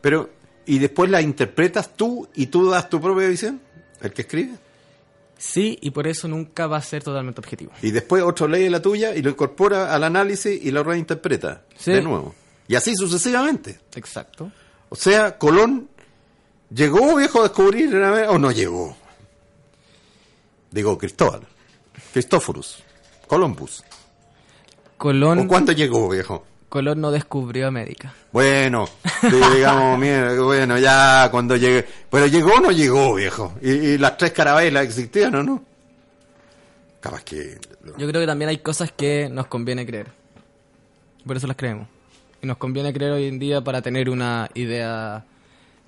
Speaker 2: Pero, ¿y después la interpretas tú y tú das tu propia visión? ¿El que escribe?
Speaker 1: Sí, y por eso nunca va a ser totalmente objetivo.
Speaker 2: Y después otro lee la tuya y lo incorpora al análisis y lo reinterpreta
Speaker 1: Sí.
Speaker 2: de nuevo. Y así sucesivamente.
Speaker 1: Exacto.
Speaker 2: O sea, Colón llegó viejo a descubrir o no llegó. Digo, Cristóbal, Cristóforos, Columbus.
Speaker 1: Colón,
Speaker 2: ¿O cuánto llegó viejo?
Speaker 1: Colón no descubrió América.
Speaker 2: Bueno, digamos, mira, bueno, ya cuando llegue. Pero llegó o no llegó, viejo. Y, y las tres carabelas existían o no. Capaz que.
Speaker 1: Yo creo que también hay cosas que nos conviene creer. Por eso las creemos. Y nos conviene creer hoy en día para tener una idea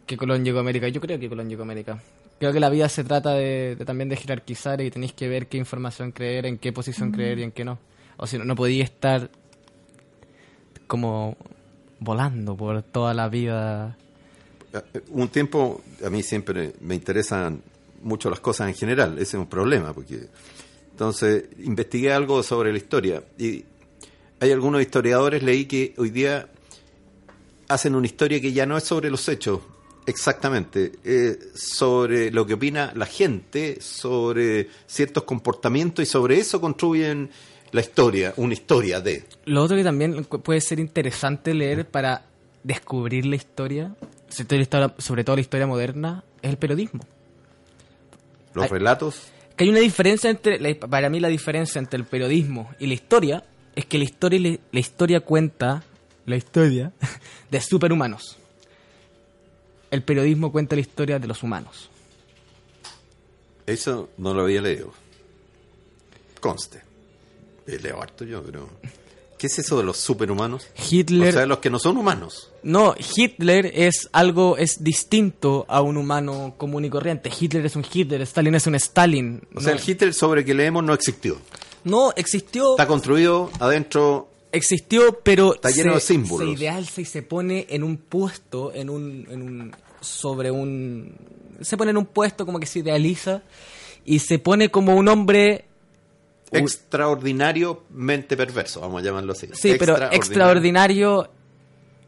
Speaker 1: que Colón llegó a América. Yo creo que Colón llegó a América. Creo que la vida se trata de, de también de jerarquizar y tenéis que ver qué información creer, en qué posición creer y en qué no. O si no, no podía estar como volando por toda la vida.
Speaker 2: Eh, Un tiempo, a mí siempre me interesan mucho las cosas en general, ese es un problema, porque entonces investigué algo sobre la historia y hay algunos historiadores, leí que hoy día hacen una historia que ya no es sobre los hechos, exactamente, eh, sobre lo que opina la gente, sobre ciertos comportamientos y sobre eso construyen la historia, una historia de...
Speaker 1: Lo otro que también puede ser interesante leer para descubrir la historia, sobre todo la historia, moderna, es el periodismo.
Speaker 2: Los relatos
Speaker 1: Que hay una diferencia entre, para mí la diferencia entre el periodismo y la historia es que la historia, la historia cuenta la historia de superhumanos. El periodismo cuenta la historia de los humanos.
Speaker 2: Eso no lo había leído. Conste. Leo harto yo, pero. ¿Qué es eso de los superhumanos?
Speaker 1: Hitler
Speaker 2: O sea, los que no son humanos.
Speaker 1: No, Hitler es algo, es distinto a un humano común y corriente. Hitler es un Hitler, Stalin es un Stalin.
Speaker 2: O sea, el Hitler sobre que leemos no existió.
Speaker 1: no, existió,
Speaker 2: Está construido adentro.
Speaker 1: Existió, pero
Speaker 2: Está lleno
Speaker 1: se,
Speaker 2: de símbolos.
Speaker 1: se idealza y se pone en un puesto, en un, en un, sobre un, se pone en un puesto como que se idealiza y se pone como un hombre
Speaker 2: Extraordinariamente perverso, vamos a llamarlo así.
Speaker 1: Sí, pero extraordinario.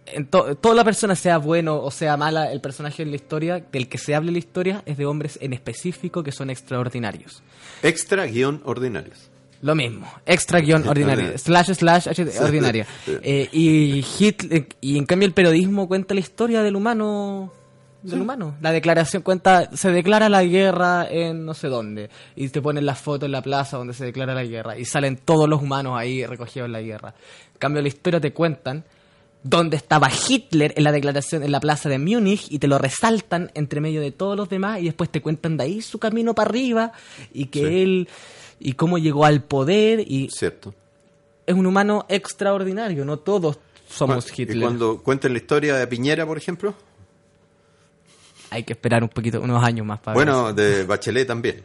Speaker 1: En to- toda la persona, sea bueno o sea mala, el personaje en la historia, del que se hable la historia, es de hombres en específico que son extraordinarios.
Speaker 2: Extra guion ordinarios.
Speaker 1: Lo mismo, extra guion ordinario, slash slash ordinaria. Eh, y, Hitler, y en cambio el periodismo cuenta la historia del humano. Del humano. La declaración cuenta, se declara la guerra en no sé dónde. Y te ponen la foto en la plaza donde se declara la guerra. Y salen todos los humanos ahí recogidos en la guerra. En cambio la historia te cuentan dónde estaba Hitler en la declaración en la plaza de Múnich y te lo resaltan entre medio de todos los demás y después te cuentan de ahí su camino para arriba y que
Speaker 2: Sí.
Speaker 1: él y cómo llegó al poder y
Speaker 2: Cierto.
Speaker 1: es un humano extraordinario, no todos somos Hitler.
Speaker 2: cuando cuenten la historia de Piñera, por ejemplo.
Speaker 1: Hay que esperar un poquito, unos años más para
Speaker 2: Bueno, de Bachelet también.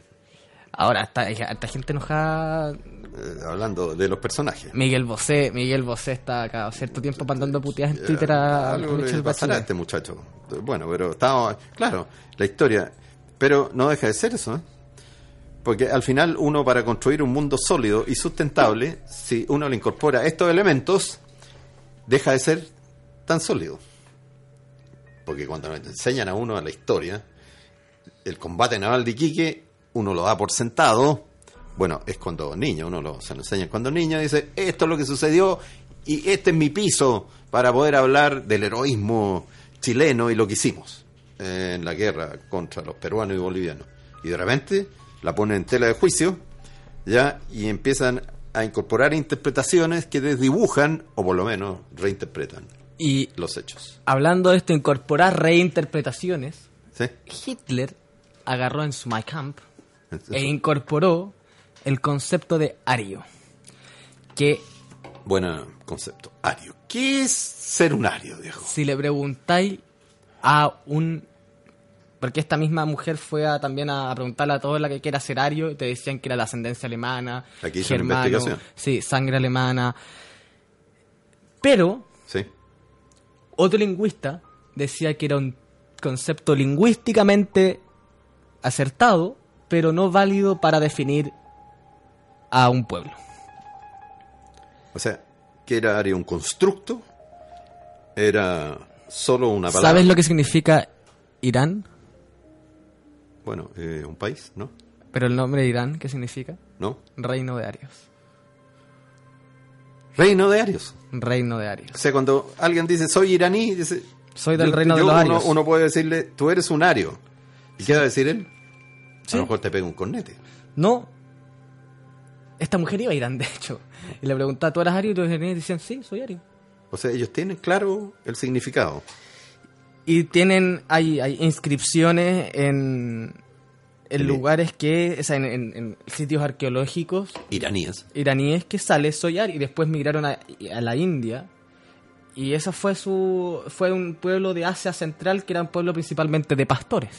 Speaker 1: Ahora está, gente enojada.
Speaker 2: eh, hablando de los personajes.
Speaker 1: Miguel Bosé, Miguel Bosé está cada cierto tiempo mandando puteadas en Twitter a, a
Speaker 2: Algo le
Speaker 1: Michelle
Speaker 2: pasará a
Speaker 1: Bachelet.
Speaker 2: este muchacho. Bueno, pero estaba, claro, la historia. Pero no deja de ser eso, ¿eh? Porque al final uno para construir un mundo sólido y sustentable, si uno le incorpora estos elementos, deja de ser tan sólido. Porque cuando nos enseñan a uno a la historia, el combate naval de Iquique, uno lo da por sentado. Bueno, es cuando niño, uno lo, se lo enseña cuando niño, dice, esto es lo que sucedió y este es mi piso para poder hablar del heroísmo chileno y lo que hicimos en la guerra contra los peruanos y bolivianos. Y de repente la ponen en tela de juicio, ya, y empiezan a incorporar interpretaciones que desdibujan, o por lo menos reinterpretan.
Speaker 1: Y
Speaker 2: los hechos.
Speaker 1: hablando de esto, incorporar reinterpretaciones,
Speaker 2: ¿Sí?
Speaker 1: Hitler agarró en su My Camp e incorporó el concepto de ario, que
Speaker 2: Buen concepto. Ario. ¿Qué es ser un ario, viejo?
Speaker 1: si le preguntáis a un... Porque esta misma mujer fue a, también a preguntarle a todos la que quiera ser ario y te decían que era de ascendencia alemana,
Speaker 2: Aquí hizo una
Speaker 1: germano,
Speaker 2: investigación.
Speaker 1: sí, sangre alemana. Pero
Speaker 2: Sí.
Speaker 1: otro lingüista decía que era un concepto lingüísticamente acertado, pero no válido para definir a un pueblo.
Speaker 2: O sea, que era ario un constructo, era solo una palabra.
Speaker 1: ¿Sabes lo que significa Irán?
Speaker 2: Bueno, eh, un país, ¿no?
Speaker 1: Pero el nombre de Irán, ¿qué significa?
Speaker 2: ¿No?
Speaker 1: Reino de Arios.
Speaker 2: Reino de arios.
Speaker 1: Reino de Arios.
Speaker 2: O sea, cuando alguien dice soy iraní, dice.
Speaker 1: Soy del
Speaker 2: yo-
Speaker 1: reino de los
Speaker 2: uno,
Speaker 1: arios.
Speaker 2: uno puede decirle, tú eres un ario. ¿Y qué va a decir él?
Speaker 1: Sí.
Speaker 2: A lo mejor te pega un cornete.
Speaker 1: No. Esta mujer iba a Irán, de hecho. Y le preguntaba, ¿tú eras ario? Y los iraníes decían, sí, soy ario.
Speaker 2: O sea, ellos tienen claro el significado.
Speaker 1: Y tienen, hay, hay inscripciones en, lugares que, o sea, en, en- en sitios arqueológicos
Speaker 2: Iraníes.
Speaker 1: iraníes que sale soy ario y después migraron a, a la India. Y eso fue su fue un pueblo de Asia Central que era un pueblo principalmente de pastores.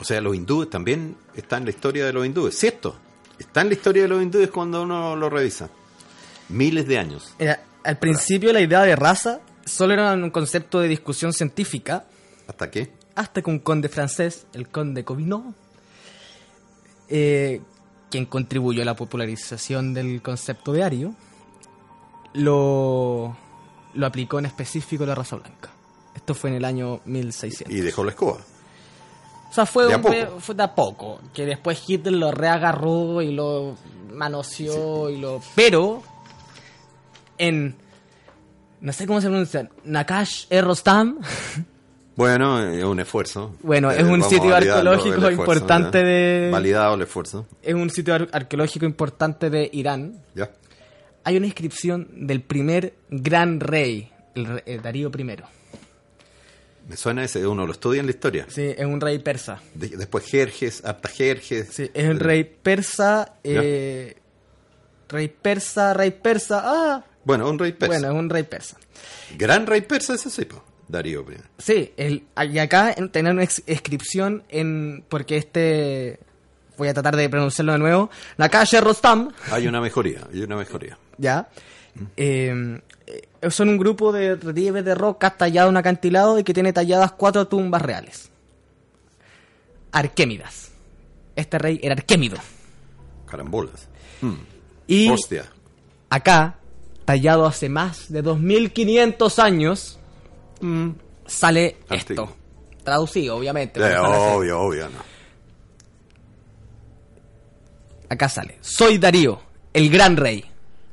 Speaker 2: O sea, los hindúes también están en la historia de los hindúes. ¿Cierto? Está en la historia de los hindúes cuando uno lo revisa. Miles de años.
Speaker 1: Era- al principio la idea de raza solo era un concepto de discusión científica
Speaker 2: ¿Hasta qué?
Speaker 1: hasta que un conde francés, el conde Covinot, eh, quien contribuyó a la popularización del concepto de ario, lo, lo aplicó en específico a la raza blanca. Esto fue en el año 1600.
Speaker 2: Y dejó la escoba.
Speaker 1: O sea, fue,
Speaker 2: De
Speaker 1: un
Speaker 2: poco.
Speaker 1: fue de a poco. Que después Hitler lo reagarró y lo manoseó y lo... Pero, en... No sé cómo se pronuncia. Nakash Erostam.
Speaker 2: Bueno, es un esfuerzo.
Speaker 1: Bueno,
Speaker 2: Eh,
Speaker 1: es un
Speaker 2: vamos
Speaker 1: sitio arqueológico
Speaker 2: esfuerzo,
Speaker 1: importante
Speaker 2: ¿ya?
Speaker 1: de-
Speaker 2: Validado el esfuerzo.
Speaker 1: es un sitio ar- arqueológico importante de Irán.
Speaker 2: ¿Ya?
Speaker 1: Hay una inscripción del primer gran rey, el, re- el Darío I.
Speaker 2: Me suena ese, uno lo estudia en la historia.
Speaker 1: Sí, es un rey persa.
Speaker 2: De- después Jerjes, Artajerjes.
Speaker 1: Sí, es un rey persa. eh, rey persa, rey persa. Ah,
Speaker 2: Bueno, un rey persa.
Speaker 1: bueno, es un rey persa.
Speaker 2: Gran rey persa ese sí. Darío.
Speaker 1: Sí, el, y acá en- tener una inscripción en. Porque este. Voy a tratar de pronunciarlo de nuevo. La calle Rostam.
Speaker 2: Hay una mejoría, hay una mejoría.
Speaker 1: ¿Ya? Eh, eh, son un grupo de relieves de rocas tallado en un acantilado y que tiene talladas cuatro tumbas reales. Arquémidas. Este rey era Arquémido.
Speaker 2: Carambolas. Mm.
Speaker 1: Y
Speaker 2: Hostia.
Speaker 1: acá, tallado hace más de 2500 años,
Speaker 2: Mm.
Speaker 1: sale esto. Traducido, obviamente.
Speaker 2: Eh, obvio, obvio, no.
Speaker 1: Acá sale. Soy Darío, el gran rey,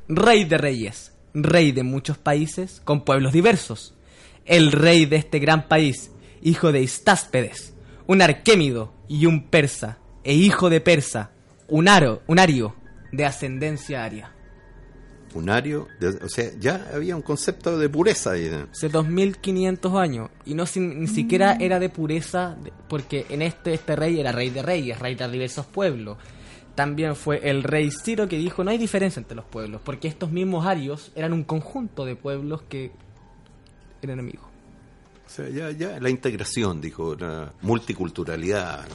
Speaker 1: rey de reyes, rey de muchos países con pueblos diversos, el rey de este gran país, hijo de Istáspes, un arquémido y un persa, e hijo de persa, un aro, un ario de ascendencia aria.
Speaker 2: Un ario, de- o sea, ya había un concepto de pureza ahí.
Speaker 1: Hace 2500 años y no sin- ni siquiera era de pureza de- porque en este este rey era rey de reyes, rey de diversos pueblos. También fue el rey Ciro que dijo no hay diferencia entre los pueblos porque estos mismos arios eran un conjunto de pueblos que eran enemigos.
Speaker 2: O sea, ya, ya la integración, dijo, la multiculturalidad.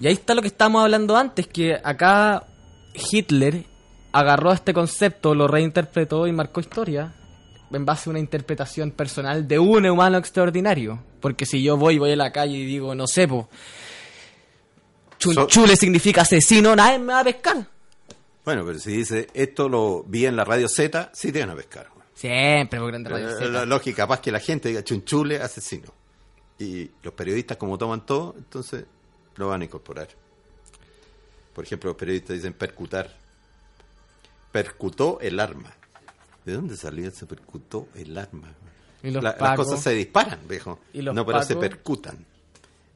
Speaker 1: Y ahí está lo que estábamos hablando antes, que acá Hitler agarró este concepto, lo reinterpretó y marcó historia en base a una interpretación personal de un humano extraordinario. Porque si yo voy, voy a la calle y digo, no sé, po, chunchule significa asesino, nadie me va a pescar.
Speaker 2: Bueno, pero si dice, esto lo vi en la radio Z, sí te van a pescar.
Speaker 1: Siempre, por grande radio
Speaker 2: Eh,
Speaker 1: Z.
Speaker 2: La lógica, capaz que la gente diga chunchule, asesino. Y los periodistas, como toman todo, entonces lo van a incorporar. Por ejemplo, los periodistas dicen percutar. Percutó el arma. ¿De dónde salió ese percutó el arma?
Speaker 1: Y los
Speaker 2: La- las cosas se disparan, viejo.
Speaker 1: Y los
Speaker 2: no, pero se percutan.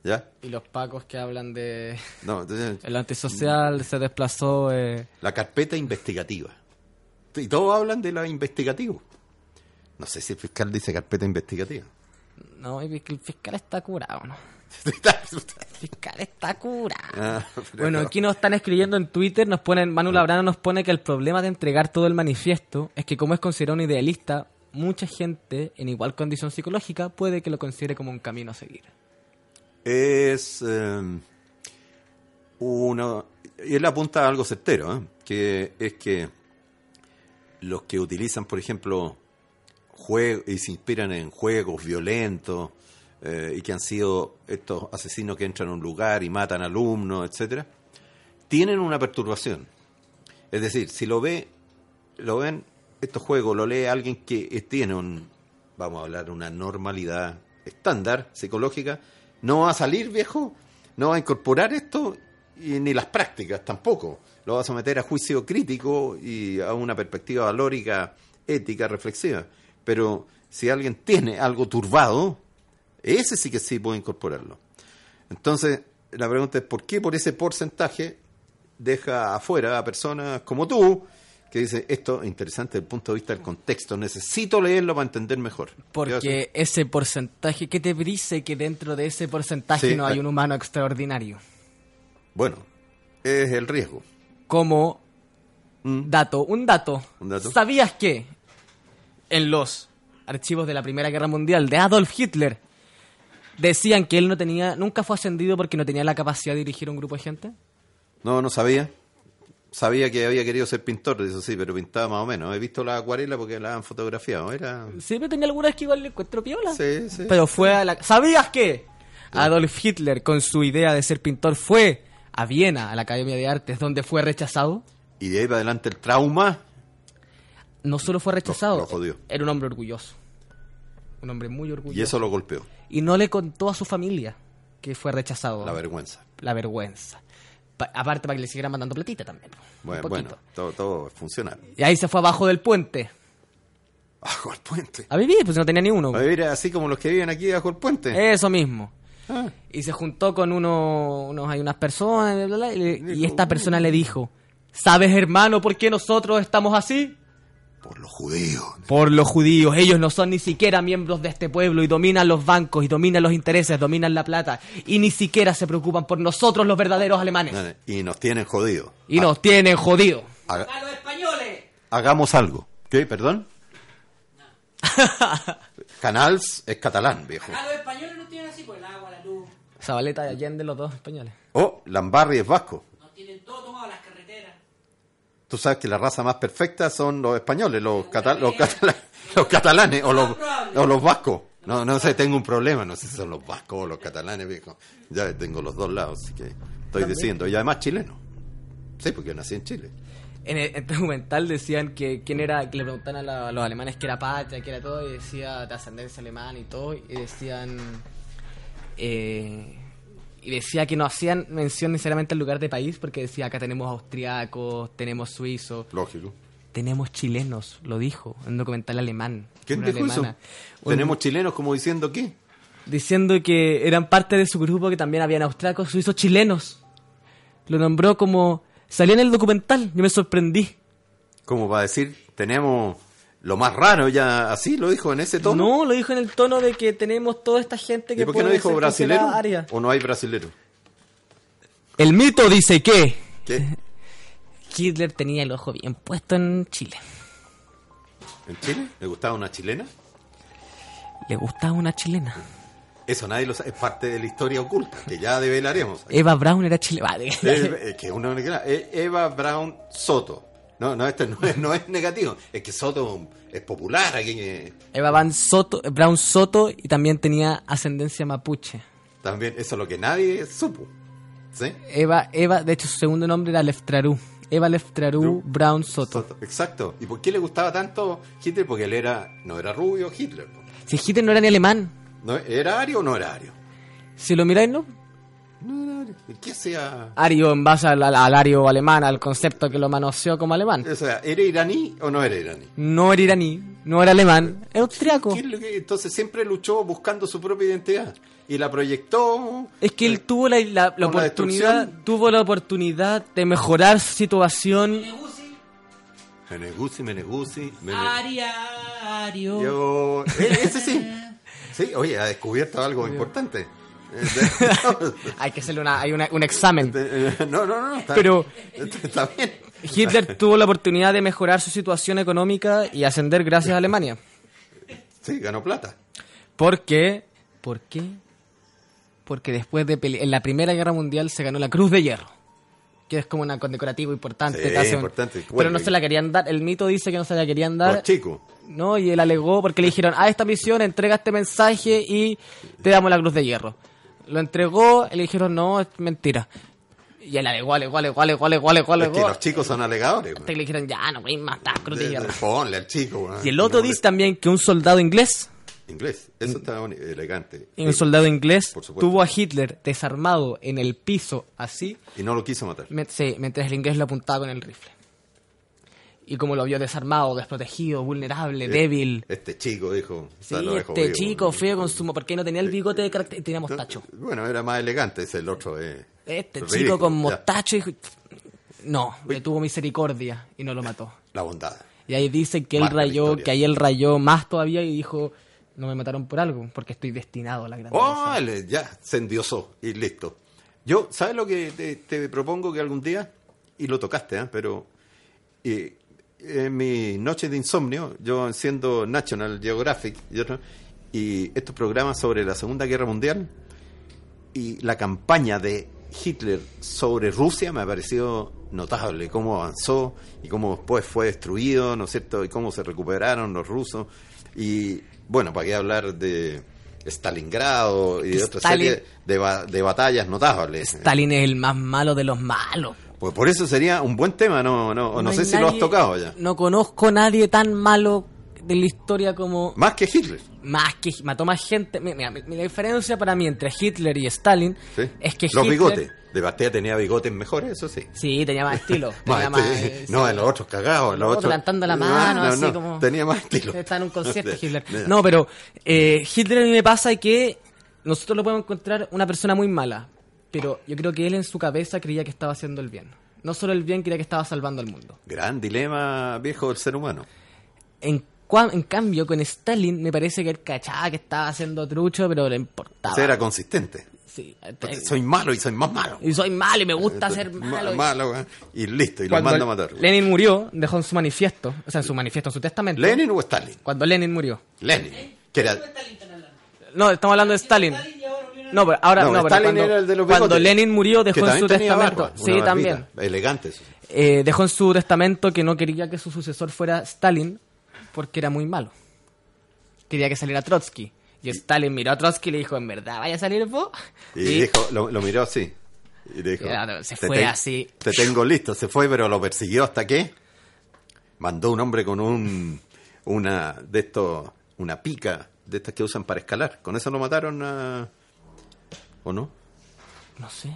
Speaker 2: ¿Ya?
Speaker 1: Y los pacos que hablan de...
Speaker 2: No, entonces,
Speaker 1: El antisocial se desplazó... eh,
Speaker 2: la carpeta investigativa. Y todos hablan de lo investigativo. No sé si el fiscal dice carpeta investigativa.
Speaker 1: No, el fiscal está curado, ¿no? El fiscal está curado.
Speaker 2: Ah,
Speaker 1: Bueno,
Speaker 2: no.
Speaker 1: aquí nos están escribiendo en Twitter, nos ponen, Manu Labrano nos pone que el problema de entregar todo el manifiesto es que como es considerado un idealista, mucha gente en igual condición psicológica puede que lo considere como un camino a seguir.
Speaker 2: es eh, uno y él apunta a algo certero ¿eh? que es que los que utilizan por ejemplo juegos y se inspiran en juegos violentos eh, y que han sido estos asesinos que entran a un lugar y matan alumnos etcétera tienen una perturbación. Es decir si lo ve lo ven estos juegos lo lee alguien que tiene un vamos a hablar una normalidad estándar psicológica no va a salir viejo no va a incorporar esto y ni las prácticas tampoco. Lo va a someter a juicio crítico y a una perspectiva valórica ética reflexiva. Pero si alguien tiene algo turbado ese sí que sí puede incorporarlo entonces la pregunta es por qué por ese porcentaje deja afuera a personas como tú que dice esto es interesante desde el punto de vista del contexto necesito leerlo para entender mejor ¿Qué va a
Speaker 1: Porque ese porcentaje, ¿qué te dice que dentro de ese porcentaje
Speaker 2: Sí,
Speaker 1: no hay
Speaker 2: hay-
Speaker 1: un humano extraordinario?
Speaker 2: bueno es el riesgo
Speaker 1: Como
Speaker 2: Mm.
Speaker 1: dato, un dato.
Speaker 2: Un dato.
Speaker 1: ¿Sabías que en los archivos de la Primera Guerra Mundial de Adolf Hitler decían que él no tenía, nunca fue ascendido porque no tenía la capacidad de dirigir un grupo de gente?
Speaker 2: no no sabía sabía que había querido ser pintor eso sí pero pintaba más o menos he visto la acuarela porque la han fotografiado era
Speaker 1: Sí, pero tenía algunas que igual le encuentro piola.
Speaker 2: Sí, sí.
Speaker 1: Pero fue a la... ¿Sabías que Adolf Hitler, con su idea de ser pintor, fue a Viena, a la Academia de Artes, donde fue rechazado?
Speaker 2: y de ahí para adelante el trauma
Speaker 1: No solo fue rechazado,
Speaker 2: Lo- lo jodió.
Speaker 1: era un hombre orgulloso. Un hombre muy orgulloso.
Speaker 2: y eso lo golpeó
Speaker 1: Y no le contó a su familia que fue rechazado.
Speaker 2: la vergüenza
Speaker 1: La vergüenza. Pa- aparte para que le siguieran mandando platita también.
Speaker 2: bueno, bueno todo, todo es funcional
Speaker 1: Y ahí se fue abajo del puente.
Speaker 2: bajo el puente
Speaker 1: A vivir, pues no tenía ni uno.
Speaker 2: a vivir así como los que viven aquí bajo el puente
Speaker 1: Eso mismo.
Speaker 2: Ah,
Speaker 1: Y se juntó con uno, unos, hay unas personas, bla, bla, bla, y, y esta persona le dijo, ¿sabes hermano por qué nosotros estamos así?
Speaker 2: Por los judíos
Speaker 1: Por los judíos, ellos no son ni siquiera miembros de este pueblo y dominan los bancos y dominan los intereses, dominan la plata y ni siquiera se preocupan por nosotros los verdaderos alemanes.
Speaker 2: y nos tienen jodidos
Speaker 1: Y nos tienen jodidos.
Speaker 2: Haga-
Speaker 1: ¡A los españoles!
Speaker 2: hagamos algo ¿qué? perdón Canals es catalán viejo
Speaker 3: Acá los españoles no tienen así por el agua, la luz.
Speaker 1: Zabaleta y Allende, los dos españoles.
Speaker 2: oh Lambarri es vasco
Speaker 3: Nos tienen todo tomado las.
Speaker 2: Tú sabes que la raza más perfecta son los españoles, los, cata- los, catala- los catalanes o los, o los vascos. No, no sé, tengo un problema, no sé si son los vascos o los catalanes, viejo. Ya tengo los dos lados, así que estoy diciendo. Y además chileno. Sí, porque nací en Chile.
Speaker 1: En el, en el documental decían que quién era, que le preguntaban a, la- a los alemanes que era patria, que era todo, y decía de ascendencia alemana y todo, y decían. eh, y decía que no hacían mención necesariamente al lugar de país, porque decía acá tenemos austriacos, tenemos suizos,
Speaker 2: Lógico.
Speaker 1: tenemos chilenos, lo dijo, en un documental alemán.
Speaker 2: ¿Quién dijo eso?
Speaker 1: alemana. Un-
Speaker 2: Tenemos chilenos como diciendo qué.
Speaker 1: diciendo que eran parte de su grupo, que también habían austriacos, suizos, chilenos. Lo nombró como. Salía en el documental, yo me sorprendí.
Speaker 2: Como para decir, tenemos lo más raro, ya así lo dijo en ese tono.
Speaker 1: No, lo dijo en el tono de que tenemos toda esta gente que
Speaker 2: ¿Y por qué no dijo brasilero? ¿O no hay brasilero?
Speaker 1: El mito dice que
Speaker 2: ¿Qué?
Speaker 1: Hitler tenía el ojo bien puesto en Chile.
Speaker 2: ¿En Chile? ¿Le gustaba una chilena?
Speaker 1: Le gustaba una chilena.
Speaker 2: Eso nadie lo sabe, es parte de la historia oculta, que ya develaremos.
Speaker 1: Eva Braun era chilena.
Speaker 2: Es, es que uno es Eva Brown Soto. No, no, este no es, no es negativo. Es que Soto es popular aquí. eh,
Speaker 1: Eva Van Soto, Brown Soto y también tenía ascendencia mapuche.
Speaker 2: También, eso es lo que nadie supo. ¿Sí?
Speaker 1: Eva, Eva, de hecho su segundo nombre era Leftraru. Eva Leftraru
Speaker 2: Ru-
Speaker 1: Brown Soto.
Speaker 2: Soto, Exacto. ¿Y por qué le gustaba tanto Hitler? Porque él era, no era rubio Hitler.
Speaker 1: Si Hitler no era ni alemán,
Speaker 2: ¿No, ¿Era ario o no era ario?
Speaker 1: si lo miráis, ¿no?
Speaker 2: Ario. ¿Y qué hacía?
Speaker 1: Ario en base al, al- ario alemán, al concepto que lo manoseó como alemán.
Speaker 2: O sea, ¿era iraní o no era iraní?
Speaker 1: No era iraní, no era alemán, era austriaco.
Speaker 2: ¿Qué es lo que- entonces siempre luchó buscando su propia identidad y la proyectó.
Speaker 1: Es que él tuvo la, la- la
Speaker 2: la
Speaker 1: oportunidad,
Speaker 2: destrucción.
Speaker 1: tuvo la oportunidad de mejorar su situación
Speaker 2: Meneguzzi, Meneguzzi. Mene-
Speaker 3: Ariario.
Speaker 2: Yo, eh, ese sí. Sí, oye, ha descubierto algo importante.
Speaker 1: Hay que hacerle una, hay una- un examen.
Speaker 2: de- eh, no, no, no. Está,
Speaker 1: Pero-
Speaker 2: está bien.
Speaker 1: Hitler tuvo la oportunidad de mejorar su situación económica y ascender gracias a Alemania.
Speaker 2: Sí, ganó plata.
Speaker 1: Porque, ¿por qué? Porque después de en la Primera Guerra Mundial se ganó la Cruz de Hierro, que es como una condecorativo importante.
Speaker 2: Sí,
Speaker 1: un-. Pero no se la querían dar. El mito dice que no se la querían dar.
Speaker 2: Los chicos.
Speaker 1: No, y él alegó porque le dijeron, a esta misión entrega este mensaje y te damos la Cruz de Hierro. Lo entregó y le dijeron, no, es mentira. Y él alegó, alegó, alegó, alegó, alegó, alegó,
Speaker 2: Es que
Speaker 1: alegó.
Speaker 2: los chicos son alegadores.
Speaker 1: Hasta que le dijeron, ya, no voy a matar Cruz de,
Speaker 2: De- de-
Speaker 1: Hierro.
Speaker 2: ponle al chico. weón.
Speaker 1: Y el otro
Speaker 2: No,
Speaker 1: dice también que un soldado inglés
Speaker 2: Inglés. Eso está elegante.
Speaker 1: Y un soldado inglés tuvo a Hitler desarmado en el piso, así,
Speaker 2: Y no lo quiso matar.
Speaker 1: me- sí, mientras el inglés lo apuntaba con el rifle. Y como lo vio desarmado, desprotegido, vulnerable, débil.
Speaker 2: Este chico dijo.
Speaker 1: Sí,
Speaker 2: "Está, lo dejo
Speaker 1: este
Speaker 2: vivo".
Speaker 1: chico feo con su... Porque no tenía el bigote de carácter, tenía mostacho.
Speaker 2: Bueno, era más elegante ese, el otro. eh,
Speaker 1: Este
Speaker 2: ridículo,
Speaker 1: chico con mostacho y... No, le tuvo misericordia y no lo mató.
Speaker 2: La bondad.
Speaker 1: Y ahí dice que él
Speaker 2: Marca la
Speaker 1: rayó, que ahí él rayó más todavía y dijo, no me mataron por algo, porque estoy destinado a la grandeza.
Speaker 2: Oh, ya, se endiosó y listo. Yo, ¿sabes lo que te, te propongo que algún día? Y lo tocaste, ¿eh? pero eh, en mis noches de insomnio, yo enciendo National Geographic y, otro, y estos programas sobre la Segunda Guerra Mundial y la campaña de Hitler sobre Rusia me ha parecido notable, cómo avanzó y cómo después fue destruido, ¿no es cierto? Y cómo se recuperaron los rusos. Y bueno, para qué hablar de Stalingrado y de otra
Speaker 1: Stalin-
Speaker 2: serie de, de batallas notables.
Speaker 1: Stalin es el más malo de los malos.
Speaker 2: Pues por eso sería un buen tema, no, no, no, sé si lo has tocado ya.
Speaker 1: No conozco a nadie tan malo de la historia como...
Speaker 2: Más que Hitler.
Speaker 1: Más que... Mató más gente. Mi- Mira, mi- la diferencia para mí entre Hitler y Stalin
Speaker 2: ¿sí?
Speaker 1: es que
Speaker 2: Los
Speaker 1: Hitler...
Speaker 2: bigotes. De Bastea tenía bigotes mejores, eso sí.
Speaker 1: Sí, tenía más estilo. Tenía más, eh,
Speaker 2: no,
Speaker 1: sí.
Speaker 2: los otros cagados. en los otros-
Speaker 1: levantando la
Speaker 2: No,
Speaker 1: mano,
Speaker 2: no,
Speaker 1: así
Speaker 2: no,
Speaker 1: como...
Speaker 2: Tenía más estilo.
Speaker 1: Está en un concierto Hitler. No, pero eh, Hitler a mí me pasa que nosotros lo podemos encontrar una persona muy mala, pero yo creo que él en su cabeza creía que estaba haciendo el bien. No solo el bien, creía que estaba salvando al mundo.
Speaker 2: Gran dilema viejo del ser humano.
Speaker 1: En, en cambio, con Stalin me parece que él cachaba que estaba haciendo trucho, pero le importaba.
Speaker 2: Ese era consistente.
Speaker 1: Sí, eh,
Speaker 2: soy malo y soy más malo.
Speaker 1: y soy malo y me gusta ser
Speaker 2: Ma-
Speaker 1: malo.
Speaker 2: malo, weón. y listo, y lo manda a matar.
Speaker 1: Lenin murió, dejó en su manifiesto, o sea, en su manifiesto, en su testamento.
Speaker 2: ¿Lenin o Stalin?
Speaker 1: Cuando Lenin murió.
Speaker 2: Lenin. Que era,
Speaker 1: No, estamos hablando de Stalin. No, pero ahora
Speaker 2: No,
Speaker 1: no, pero
Speaker 2: Stalin
Speaker 1: cuando,
Speaker 2: era el de los
Speaker 1: cuando. Lenin murió dejó en su testamento,
Speaker 2: barba,
Speaker 1: sí, también.
Speaker 2: Elegante. eso.
Speaker 1: Eh, dejó en su testamento que no quería que su sucesor fuera Stalin porque era muy malo. Quería que saliera Trotsky. Y Stalin miró a Trotsky y le dijo, ¿en verdad vaya a salir vos?
Speaker 2: Y, dijo, lo, lo miró así. Y le dijo,
Speaker 1: Claro, se
Speaker 2: "Te
Speaker 1: fue
Speaker 2: ten-
Speaker 1: así.
Speaker 2: Te tengo listo. Se fue, pero lo persiguió hasta que mandó un hombre con un una de estos, una pica de estas que usan para escalar. Con eso lo mataron a... ¿O no?
Speaker 1: No sé.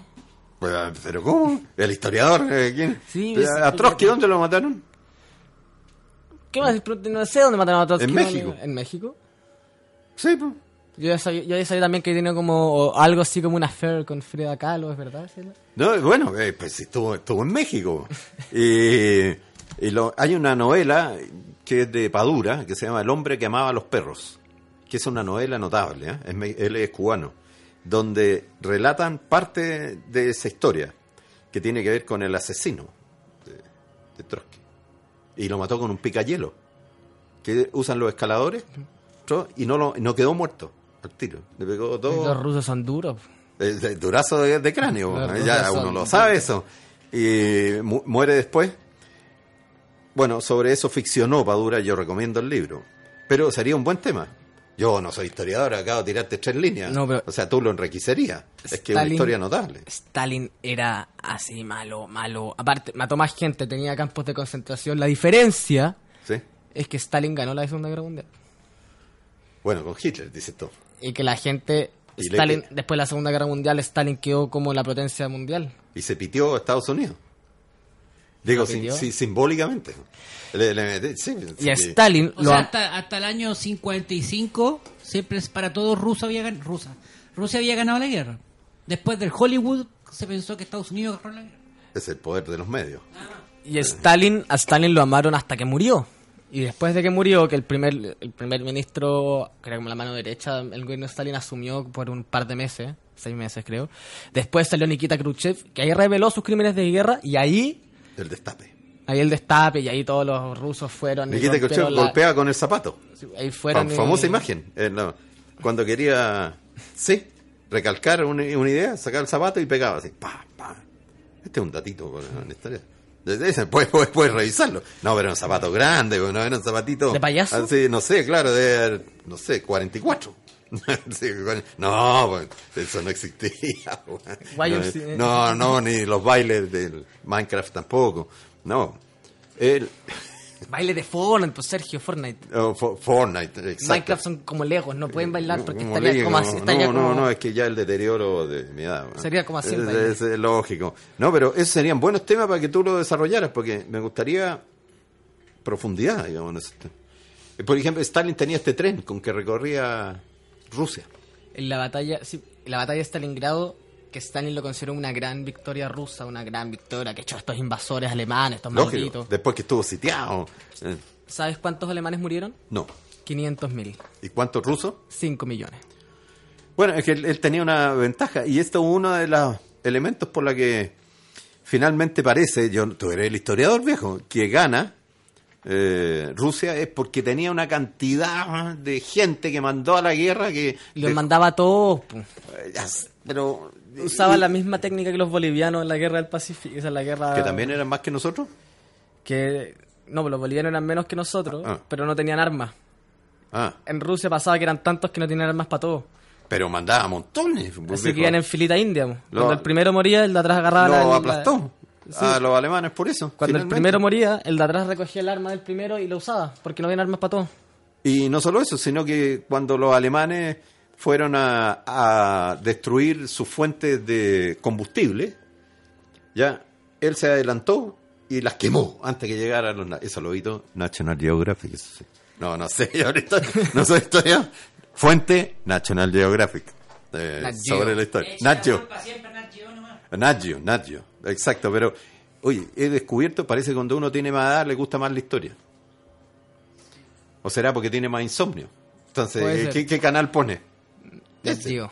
Speaker 2: Pues, ¿Pero cómo? ¿El historiador? eh, ¿Quién?
Speaker 1: Sí,
Speaker 2: Eh, ¿A Trotsky dónde lo mataron?
Speaker 1: ¿Qué más? No sé dónde mataron a Trotsky.
Speaker 2: En. México.
Speaker 1: ¿En México?
Speaker 2: Sí, pues.
Speaker 1: Yo ya sabía, yo ya sabía también que tenía como algo así como una affair con Frida Kahlo, ¿es verdad?
Speaker 2: No, bueno, eh, pues estuvo, estuvo en México. y y lo- hay una novela que es de Padura, que se llama El hombre que amaba a los perros, que es una novela notable, ¿eh? Él es cubano, donde relatan parte de esa historia, que tiene que ver con el asesino de, de Trotsky. Y lo mató con un picayelo, que usan los escaladores, y no, lo, no quedó muerto al tiro. Le pegó todo...
Speaker 1: Los rusos son duros.
Speaker 2: Eh, de- durazo de, de cráneo, eh, ya uno lo sabe eso. Y mu- muere después. Bueno, sobre eso ficcionó Padura, yo recomiendo el libro. Pero sería un buen tema. Yo no soy historiador, acabo de tirarte tres líneas.
Speaker 1: No, pero-
Speaker 2: o sea, tú lo enriquecerías. Es que es una historia notable.
Speaker 1: Stalin era así malo, malo. Aparte, mató más gente, tenía campos de concentración. La diferencia
Speaker 2: ¿sí?
Speaker 1: es que Stalin ganó la Segunda Guerra Mundial.
Speaker 2: Bueno, con Hitler, dices tú.
Speaker 1: Y que la gente... Stalin, después de la Segunda Guerra Mundial, Stalin quedó como la potencia mundial.
Speaker 2: Y se pitió a Estados Unidos. Digo,
Speaker 1: ¿Lo
Speaker 2: sim- sí, simbólicamente. Le- le metí- sí,
Speaker 1: Y a
Speaker 2: sí.
Speaker 1: Stalin
Speaker 3: O
Speaker 1: lo...
Speaker 3: sea, hasta, hasta el año 55, siempre es para todos Rusia había, gan- Rusia. Rusia había ganado la guerra. Después del Hollywood se pensó que Estados Unidos agarró la guerra.
Speaker 2: Es el poder de los medios.
Speaker 1: Y Stalin, a Stalin lo amaron hasta que murió. Y después de que murió, que el primer, el primer ministro, que era como la mano derecha, el gobierno de Stalin asumió por un par de meses, seis meses creo. Después salió Nikita Khrushchev, que ahí reveló sus crímenes de guerra y ahí,
Speaker 2: El destape.
Speaker 1: ahí el destape y ahí todos los rusos fueron.
Speaker 2: Nikita Khrushchev
Speaker 1: la-
Speaker 2: golpea con el zapato.
Speaker 1: Ahí fueron.
Speaker 2: Fam-
Speaker 1: y-
Speaker 2: famosa imagen. eh, no, cuando quería, sí, recalcar una, una idea, sacar el zapato y pegaba así. Pa, pa. Este es un datito con la historia. Puedes, puedes, puedes revisarlo. No, pero era un zapato grande, no era un zapatito.
Speaker 1: ¿De payaso?
Speaker 2: Así, no sé, claro, de, no sé, 44. Sí, bueno, no, pues, eso no existía.
Speaker 1: Guayo,
Speaker 2: No, no, ni los bailes del Minecraft tampoco. No. El,
Speaker 1: Baile de Fortnite, pues Sergio, Fortnite.
Speaker 2: oh, Fo- Fortnite, exacto.
Speaker 1: Minecraft son como legos, no pueden bailar porque
Speaker 2: Como
Speaker 1: estaría
Speaker 2: Lego,
Speaker 1: como así. estaría
Speaker 2: no,
Speaker 1: como-
Speaker 2: no, no, es que ya el deterioro de mi edad.
Speaker 1: Sería como así
Speaker 2: Es, es- lógico. No, pero esos serían buenos temas para que tú lo desarrollaras, porque me gustaría profundidad, digamos. Eh, Por ejemplo, Stalin tenía este tren con que recorría Rusia.
Speaker 1: En la batalla, sí, en la batalla de Stalingrado, que Stalin lo consideró una gran victoria rusa, una gran victoria que echó a estos invasores alemanes, estos
Speaker 2: Lógico.
Speaker 1: malditos.
Speaker 2: Después que estuvo sitiado. Eh,
Speaker 1: ¿Sabes cuántos alemanes murieron?
Speaker 2: no.
Speaker 1: 500.000,
Speaker 2: ¿Y cuántos rusos?
Speaker 1: 5 millones.
Speaker 2: Bueno, es que él, él tenía una ventaja y esto es uno de los elementos por la que finalmente parece, yo tú eres el historiador viejo, que gana eh, Rusia es porque tenía una cantidad de gente que mandó a la guerra que...
Speaker 1: Los
Speaker 2: de-
Speaker 1: mandaba a todos.
Speaker 2: eh, pero...
Speaker 1: Usaba
Speaker 2: y-
Speaker 1: la misma técnica que los bolivianos en la guerra del Pacífico. Es la guerra.
Speaker 2: Que también eran más que nosotros.
Speaker 1: que- no, pues los bolivianos eran menos que nosotros,
Speaker 2: Ah.
Speaker 1: pero no tenían armas.
Speaker 2: Ah,
Speaker 1: En Rusia pasaba que eran tantos que no tenían armas para todos.
Speaker 2: pero mandaba montones. pues,
Speaker 1: Así que iban en filita india.
Speaker 2: Lo-
Speaker 1: Cuando el primero moría, el de atrás agarraba la-
Speaker 2: Lo
Speaker 1: la-
Speaker 2: aplastó
Speaker 1: Sí.
Speaker 2: a los alemanes por eso.
Speaker 1: Cuando el primero moría, el de atrás recogía el arma del primero y lo usaba, porque no habían armas para todos.
Speaker 2: Y no solo eso, sino que cuando los alemanes fueron a, a destruir sus fuentes de combustible, ya él se adelantó y las quemó antes que llegaran los... Eso lo hizo National Geographic. eso sí. No, no sé, yo ahorita no soy historia. Fuente National Geographic. eh, sobre la historia.
Speaker 3: Echa
Speaker 2: Nat Geo. Exacto, pero... Oye, he descubierto, parece que cuando uno tiene más edad le gusta más la historia. ¿O será porque tiene más insomnio? Entonces, eh. ¿qué, qué canal pone?
Speaker 1: Nat
Speaker 2: Ese.
Speaker 1: Geo.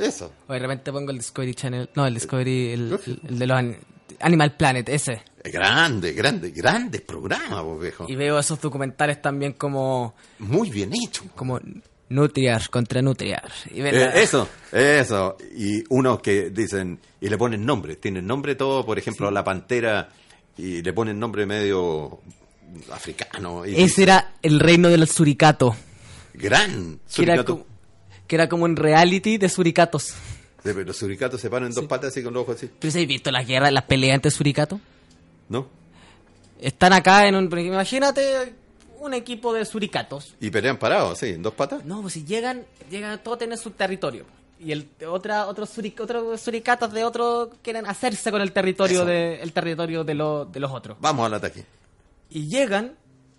Speaker 2: Eso.
Speaker 1: O de repente pongo el Discovery Channel. No, el Discovery, el, el- el de los an- Animal Planet, ese.
Speaker 2: Es grande, grande, grandes programas, vos, viejo.
Speaker 1: Y veo esos documentales también como,
Speaker 2: Muy bien hecho.
Speaker 1: como Nutriar contra Nutriar. Y ven
Speaker 2: Eh, eso, eso. Y unos que dicen, y le ponen nombre, tienen nombre todo, por ejemplo, la pantera, y le ponen nombre medio africano. Y
Speaker 1: Ese era el reino del suricato.
Speaker 2: gran suricato.
Speaker 1: que era como un reality de suricatos.
Speaker 2: Sí, pero Los suricatos se paran en dos patas así con los ojos así.
Speaker 1: ¿Pero si habéis visto las guerras, las peleas entre suricatos?
Speaker 2: ¿No?
Speaker 1: Están acá en un... Imagínate un equipo de suricatos.
Speaker 2: Y pelean parados, sí, en dos patas.
Speaker 1: No, pues si llegan, llegan todos tienen su territorio. Y el otra otros suric, otros suricatos de otro quieren hacerse con el territorio
Speaker 2: Eso.
Speaker 1: de el territorio de, lo- de los otros.
Speaker 2: Vamos al ataque.
Speaker 1: Y llegan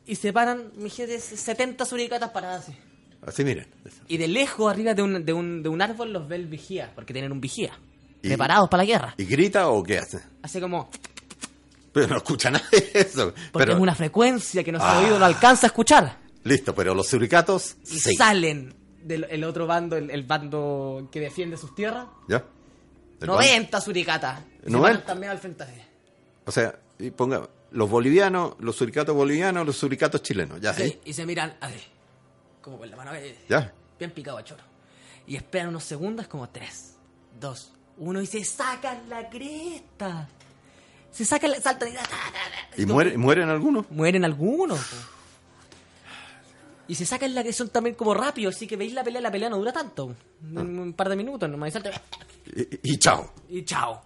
Speaker 1: y se paran, imagínate, 70 suricatas paradas así.
Speaker 2: Así miren.
Speaker 1: Y de lejos, arriba de un, de un, de un árbol, los ve el vigía, porque tienen un vigía.
Speaker 2: Y-
Speaker 1: Preparados para la guerra.
Speaker 2: ¿Y grita o qué hace?
Speaker 1: Así como,
Speaker 2: Pero no escucha nadie eso.
Speaker 1: porque
Speaker 2: Pero,
Speaker 1: es una frecuencia que nuestro
Speaker 2: Ah.
Speaker 1: oído no alcanza a escuchar.
Speaker 2: Listo, pero los suricatos,
Speaker 1: Y
Speaker 2: sí.
Speaker 1: salen del el otro bando, el, el bando que defiende sus tierras.
Speaker 2: ¿Ya? ¿El
Speaker 1: 90 suricatas. Y se
Speaker 2: 90.
Speaker 1: paran también al frente.
Speaker 2: O sea, y ponga los bolivianos, los suricatos bolivianos, los suricatos chilenos. Ya,
Speaker 1: Sí, y se miran así. Como con la mano eh,
Speaker 2: Ya.
Speaker 1: bien picado a choro. Y esperan unos segundos, como 3, 2, 1 y se sacan la cresta. Se sacan saltan y.
Speaker 2: ¿Y muere- mueren algunos?
Speaker 1: Mueren algunos. po. Y se sacan la que son también como rápido, así que veis la pelea, la pelea no dura tanto.
Speaker 2: Ah.
Speaker 1: Un, un par de minutos, nomás y
Speaker 2: Y, y chao.
Speaker 1: y chao.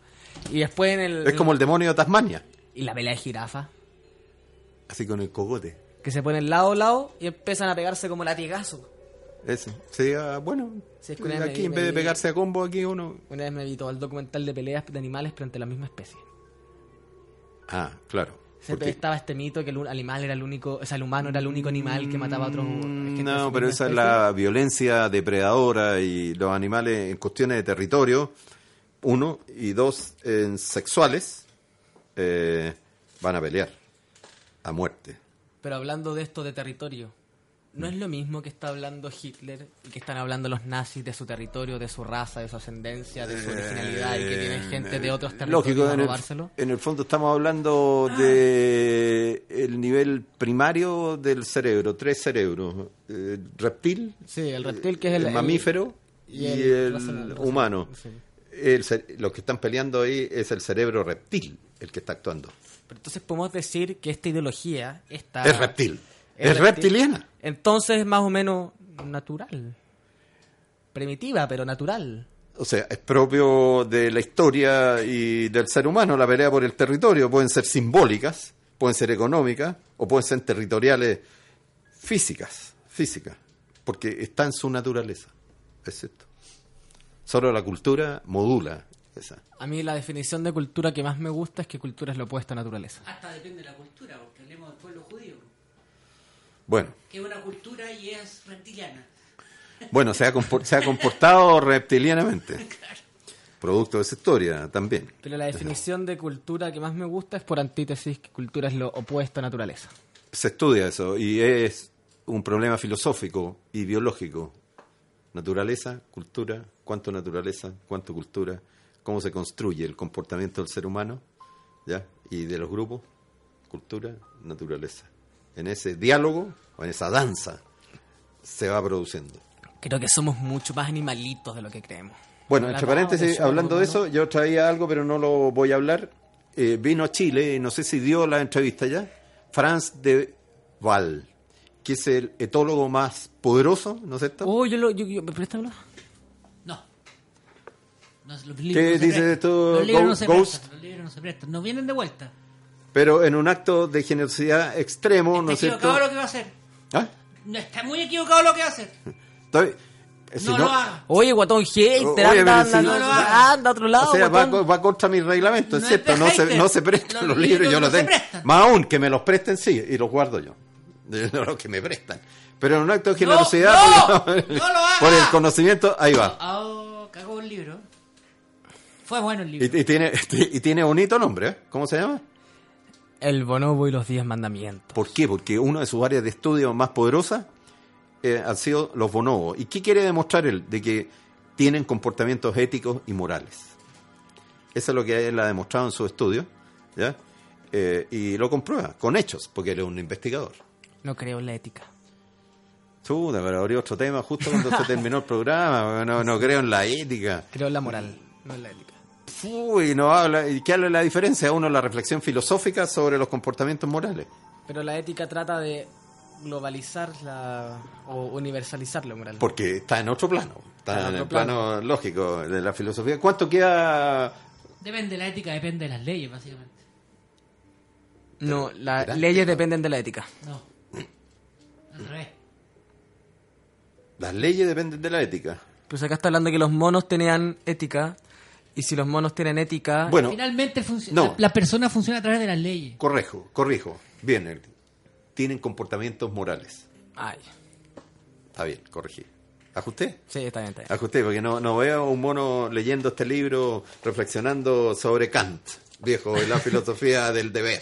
Speaker 1: Y después en el.
Speaker 2: Es como el demonio de Tasmania.
Speaker 1: Y la pelea de jirafa.
Speaker 2: Así con el cogote.
Speaker 1: Que se ponen lado a lado y empiezan a pegarse como latigazo.
Speaker 2: Ese. Sería, bueno,
Speaker 1: Sí, es que una vez
Speaker 2: aquí
Speaker 1: me-
Speaker 2: en vez de pegarse a combo, aquí uno...
Speaker 1: Una vez me vi todo el documental de peleas de animales frente a la misma especie.
Speaker 2: Ah, claro. Porque-
Speaker 1: estaba este mito que el animal era el único, o sea, el humano era el único animal que mataba a otros. es que
Speaker 2: Mm, No, pero esa es la violencia depredadora y los animales en cuestiones de territorio, uno, y dos, en sexuales, eh, van a pelear a muerte.
Speaker 1: Pero hablando de esto de territorio, ¿no es lo mismo que está hablando Hitler y que están hablando los nazis de su territorio, de su raza, de su ascendencia, de su originalidad y que tienen gente de otros territorios
Speaker 2: Lógico,
Speaker 1: a
Speaker 2: en el,
Speaker 1: robárselo?
Speaker 2: en el fondo estamos hablando de el nivel primario del cerebro, tres cerebros, eh, reptil,
Speaker 1: Sí, el reptil que es el,
Speaker 2: el mamífero
Speaker 1: y
Speaker 2: y,
Speaker 1: el racional,
Speaker 2: humano.
Speaker 1: sí.
Speaker 2: Los que están peleando ahí es el cerebro reptil el que está actuando.
Speaker 1: Pero entonces podemos decir que esta ideología está...
Speaker 2: es reptil.
Speaker 1: Es
Speaker 2: Es,
Speaker 1: reptil.
Speaker 2: reptiliana.
Speaker 1: Entonces es más o menos natural. Primitiva, pero natural.
Speaker 2: O sea, es propio de la historia y del ser humano la pelea por el territorio. Pueden ser simbólicas, pueden ser económicas o pueden ser territoriales físicas, físicas, porque está en su naturaleza. Es esto. Solo la cultura modula esa.
Speaker 1: A mí la definición de cultura que más me gusta es que cultura es lo opuesto a naturaleza.
Speaker 3: Hasta depende de la cultura, porque hablemos del pueblo judío,
Speaker 2: Bueno,
Speaker 3: que es una cultura y es reptiliana.
Speaker 2: bueno, se ha, se ha comportado reptilianamente. Producto de esa historia también.
Speaker 1: Pero la definición de cultura que más me gusta es por antítesis, que cultura es lo opuesto a naturaleza.
Speaker 2: Se estudia eso y es un problema filosófico y biológico. Naturaleza, cultura, cuánto naturaleza, cuánto cultura, cómo se construye el comportamiento del ser humano, ¿ya? Y de los grupos, cultura, naturaleza. En ese diálogo o en esa danza se va produciendo.
Speaker 1: Creo que somos mucho más animalitos de lo que creemos.
Speaker 2: Bueno, entre paréntesis, hablando de eso, yo traía algo, pero no lo voy a hablar. Eh, vino a Chile, no sé si dio la entrevista ya, Franz de Waal, que es el etólogo más poderoso, ¿no es cierto?
Speaker 1: Oh, yo lo... Yo, yo, préstamelo.
Speaker 3: No. No, los
Speaker 2: ¿Qué
Speaker 3: libros no se
Speaker 2: dice
Speaker 3: prestan.
Speaker 2: tú,
Speaker 3: Los libros no
Speaker 2: Go-
Speaker 3: se
Speaker 2: Ghost?
Speaker 3: prestan. Los libros no se prestan. No vienen de vuelta.
Speaker 2: Pero en un acto de generosidad extremo, ¿no es cierto?
Speaker 3: equivocado lo que va a hacer.
Speaker 2: ¿Ah?
Speaker 3: No, está muy equivocado lo que va a hacer.
Speaker 2: Estoy- eh, si
Speaker 3: no, lo haga.
Speaker 1: Oye, guatón hater,
Speaker 2: Oye,
Speaker 1: anda, anda,
Speaker 2: si-
Speaker 1: anda,
Speaker 3: No
Speaker 1: a otro lado,
Speaker 2: O sea, va, va contra mi reglamento, es
Speaker 3: No es
Speaker 2: cierto, no se, no se prestan
Speaker 3: Los
Speaker 2: los, libros, yo
Speaker 3: no
Speaker 2: los
Speaker 3: se
Speaker 2: tengo.
Speaker 3: prestan.
Speaker 2: Más aún, que me los presten, sí, y los guardo yo. De los que me prestan. Pero en un acto de generosidad,
Speaker 3: no,
Speaker 2: por,
Speaker 3: no lo haga.
Speaker 2: por el conocimiento, ahí va.
Speaker 3: Ah, cagó el libro. Fue bueno el
Speaker 2: Y,
Speaker 3: libro.
Speaker 2: y tiene, y tiene bonito nombre, ¿eh? ¿Cómo se llama?
Speaker 1: El bonobo y los diez mandamientos.
Speaker 2: ¿Por qué? Porque una de sus áreas de estudio más poderosas eh, han sido los bonobos. ¿Y qué quiere demostrar él? De que tienen comportamientos éticos y morales. Eso es lo que él ha demostrado en su estudio, ¿ya? Eh, y lo comprueba con hechos, porque él es un investigador.
Speaker 1: No creo en la ética.
Speaker 2: Chuta, pero abrió otro tema justo cuando se terminó el programa. No, no creo en la ética.
Speaker 1: Creo en la moral, no en la ética.
Speaker 2: Uy, no habla. ¿Y qué habla de la diferencia? Uno, la reflexión filosófica sobre los comportamientos morales.
Speaker 1: Pero la ética trata de globalizar la, o universalizar la moral.
Speaker 2: Porque está en otro plano. Está
Speaker 1: Está en
Speaker 2: en el plano lógico de la filosofía. ¿Cuánto queda?
Speaker 3: Depende de la ética, depende de las leyes, básicamente.
Speaker 1: No, las leyes dependen de la ética.
Speaker 3: No. Al revés.
Speaker 2: Las leyes dependen de la ética.
Speaker 1: Pues acá está hablando que los monos tenían ética. Y si los monos tienen ética.
Speaker 2: Bueno,
Speaker 3: Finalmente
Speaker 2: no.
Speaker 3: la, la persona funciona a través de las leyes.
Speaker 2: corrijo, corrijo. Bien, el- tienen comportamientos morales.
Speaker 1: Ay,
Speaker 2: Está bien, corregí. ¿Ajusté?
Speaker 1: sí, está bien, está bien.
Speaker 2: Ajusté, porque no, no veo un mono leyendo este libro, reflexionando sobre Kant, viejo, y la filosofía del deber,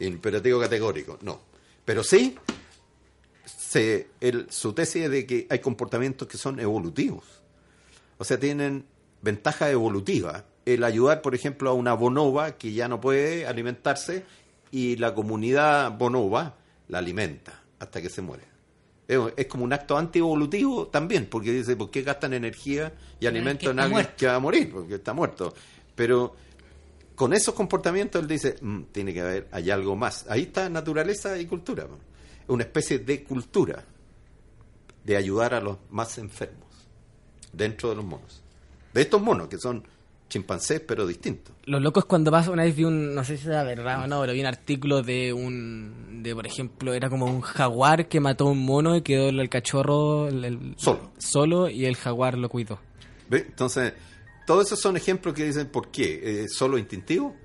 Speaker 2: imperativo categórico. No. Pero sí, se, el- su tesis es de que hay comportamientos que son evolutivos. O sea, tienen ventaja evolutiva. El ayudar, por ejemplo, a una bonoba que ya no puede alimentarse y la comunidad bonoba la alimenta hasta que se muere. Es, es como un acto antievolutivo también, porque dice, ¿por qué gastan energía y alimento en alguien
Speaker 3: muerto.
Speaker 2: que va a morir? Porque está muerto. Pero con esos comportamientos él dice, "Mm, tiene que haber, hay algo más. Ahí está naturaleza y cultura. Una especie de cultura de ayudar a los más enfermos dentro de los monos. De estos monos, que son chimpancés, pero distintos.
Speaker 1: Lo loco es cuando vas, una vez vi un, no sé si era verdad o no, pero vi un artículo de un, de por ejemplo, era como un jaguar que mató a un mono y quedó el cachorro el-
Speaker 2: Solo.
Speaker 1: solo y el jaguar lo cuidó.
Speaker 2: ¿Ve? Entonces, todos esos son ejemplos que dicen, ¿por qué? ¿Es solo instintivo?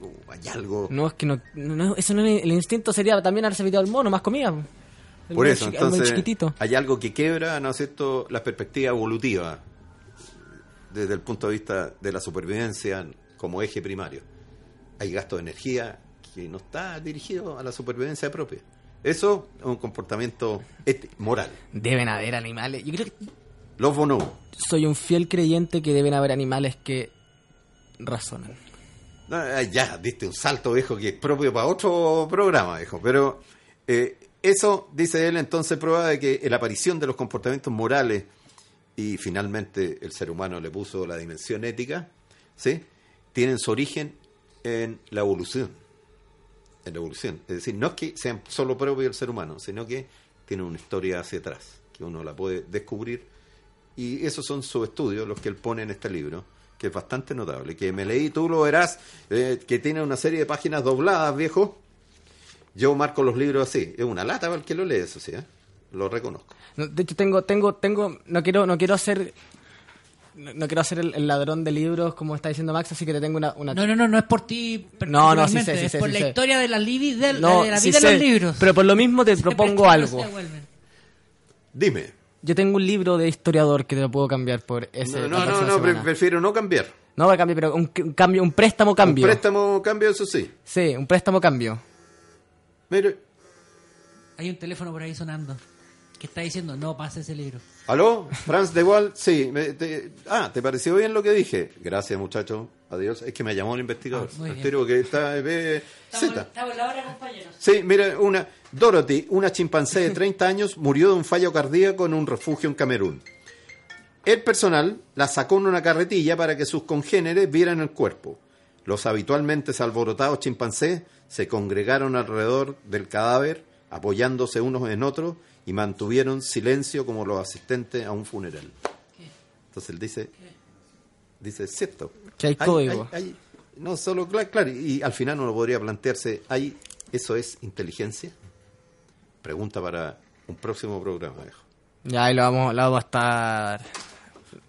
Speaker 2: ¿O ¿Hay algo?
Speaker 1: No, es que no, no, eso no el instinto sería también haberse piteado al mono, más comida.
Speaker 2: Por eso, entonces, hay algo que quebra, ¿no es cierto?, la perspectiva evolutiva desde el punto de vista de la supervivencia como eje primario. Hay gasto de energía que no está dirigido a la supervivencia propia. Eso es un comportamiento moral.
Speaker 1: Deben haber animales. Yo creo que
Speaker 2: Los bonobos.
Speaker 1: soy un fiel creyente que deben haber animales que razonan.
Speaker 2: No, ah, ya, diste un salto, viejo, que es propio para otro programa, viejo. Pero eh, eso, dice él, entonces prueba de que la aparición de los comportamientos morales y finalmente el ser humano le puso la dimensión ética, ¿sí? Tienen su origen en la evolución. En la evolución. Es decir, no es que sean solo propios del ser humano, sino que tienen una historia hacia atrás, que uno la puede descubrir. Y esos son sus estudios, los que él pone en este libro, que es bastante notable. Que me leí, tú lo verás, eh, que tiene una serie de páginas dobladas, viejo. Yo marco los libros así. Es una lata para el que lo lee, eso sí, ¿eh? Lo reconozco.
Speaker 1: No, De hecho, tengo, tengo, tengo, no quiero, no quiero hacer, no, no quiero hacer el, el ladrón de libros como está diciendo Max, así que te tengo una, una
Speaker 3: No, no, no, no es por ti
Speaker 1: No, no, sí sé, sí
Speaker 3: es
Speaker 1: sé,
Speaker 3: por
Speaker 1: sí
Speaker 3: la
Speaker 1: sé.
Speaker 3: historia de la, libi- de,
Speaker 1: No,
Speaker 3: de la
Speaker 1: sí
Speaker 3: vida de
Speaker 1: sé,
Speaker 3: los libros.
Speaker 1: Pero por lo mismo te propongo algo.
Speaker 2: Dime.
Speaker 1: Yo tengo un libro de historiador que te lo puedo cambiar por ese.
Speaker 2: No, no, no, no, prefiero no cambiar.
Speaker 1: No va a cambiar, pero un, un cambio, un préstamo cambio.
Speaker 2: Un préstamo cambio, eso sí.
Speaker 1: Sí, un préstamo cambio.
Speaker 2: Mire,
Speaker 3: Hay un teléfono por ahí sonando que está diciendo no pase ese libro.
Speaker 2: ¿aló? Franz de Waal, sí. me- te- ah, ¿te pareció bien lo que dije? Gracias, muchacho. Adiós. Es que me llamó el investigador.
Speaker 3: Ah,
Speaker 2: que está... eh,
Speaker 3: la hora, compañeros.
Speaker 2: Sí, mira, una Dorothy, una chimpancé de 30 años, murió de un fallo cardíaco en un refugio en Camerún. El personal la sacó en una carretilla para que sus congéneres vieran el cuerpo. Los habitualmente alborotados chimpancés se congregaron alrededor del cadáver, apoyándose unos en otros, y mantuvieron silencio como los asistentes a un funeral. Entonces él dice, dice, es cierto.
Speaker 1: Que hay código.
Speaker 2: hay- hay- no solo, claro, claro, y al final uno podría plantearse, ¿hay, ¿eso es inteligencia? Pregunta para un próximo programa, viejo.
Speaker 1: Ya ahí lo vamos, lo vamos a estar.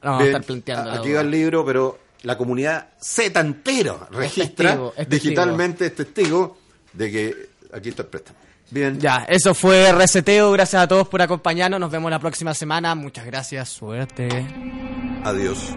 Speaker 1: lo vamos a estar planteando.
Speaker 2: Aquí va el libro, pero la comunidad Z entero registra
Speaker 1: testigo, es testigo.
Speaker 2: digitalmente, es testigo de que aquí está el préstamo. Bien.
Speaker 1: Ya, eso fue Reseteo. Gracias a todos por acompañarnos. Nos vemos la próxima semana. Muchas gracias. Suerte.
Speaker 2: Adiós.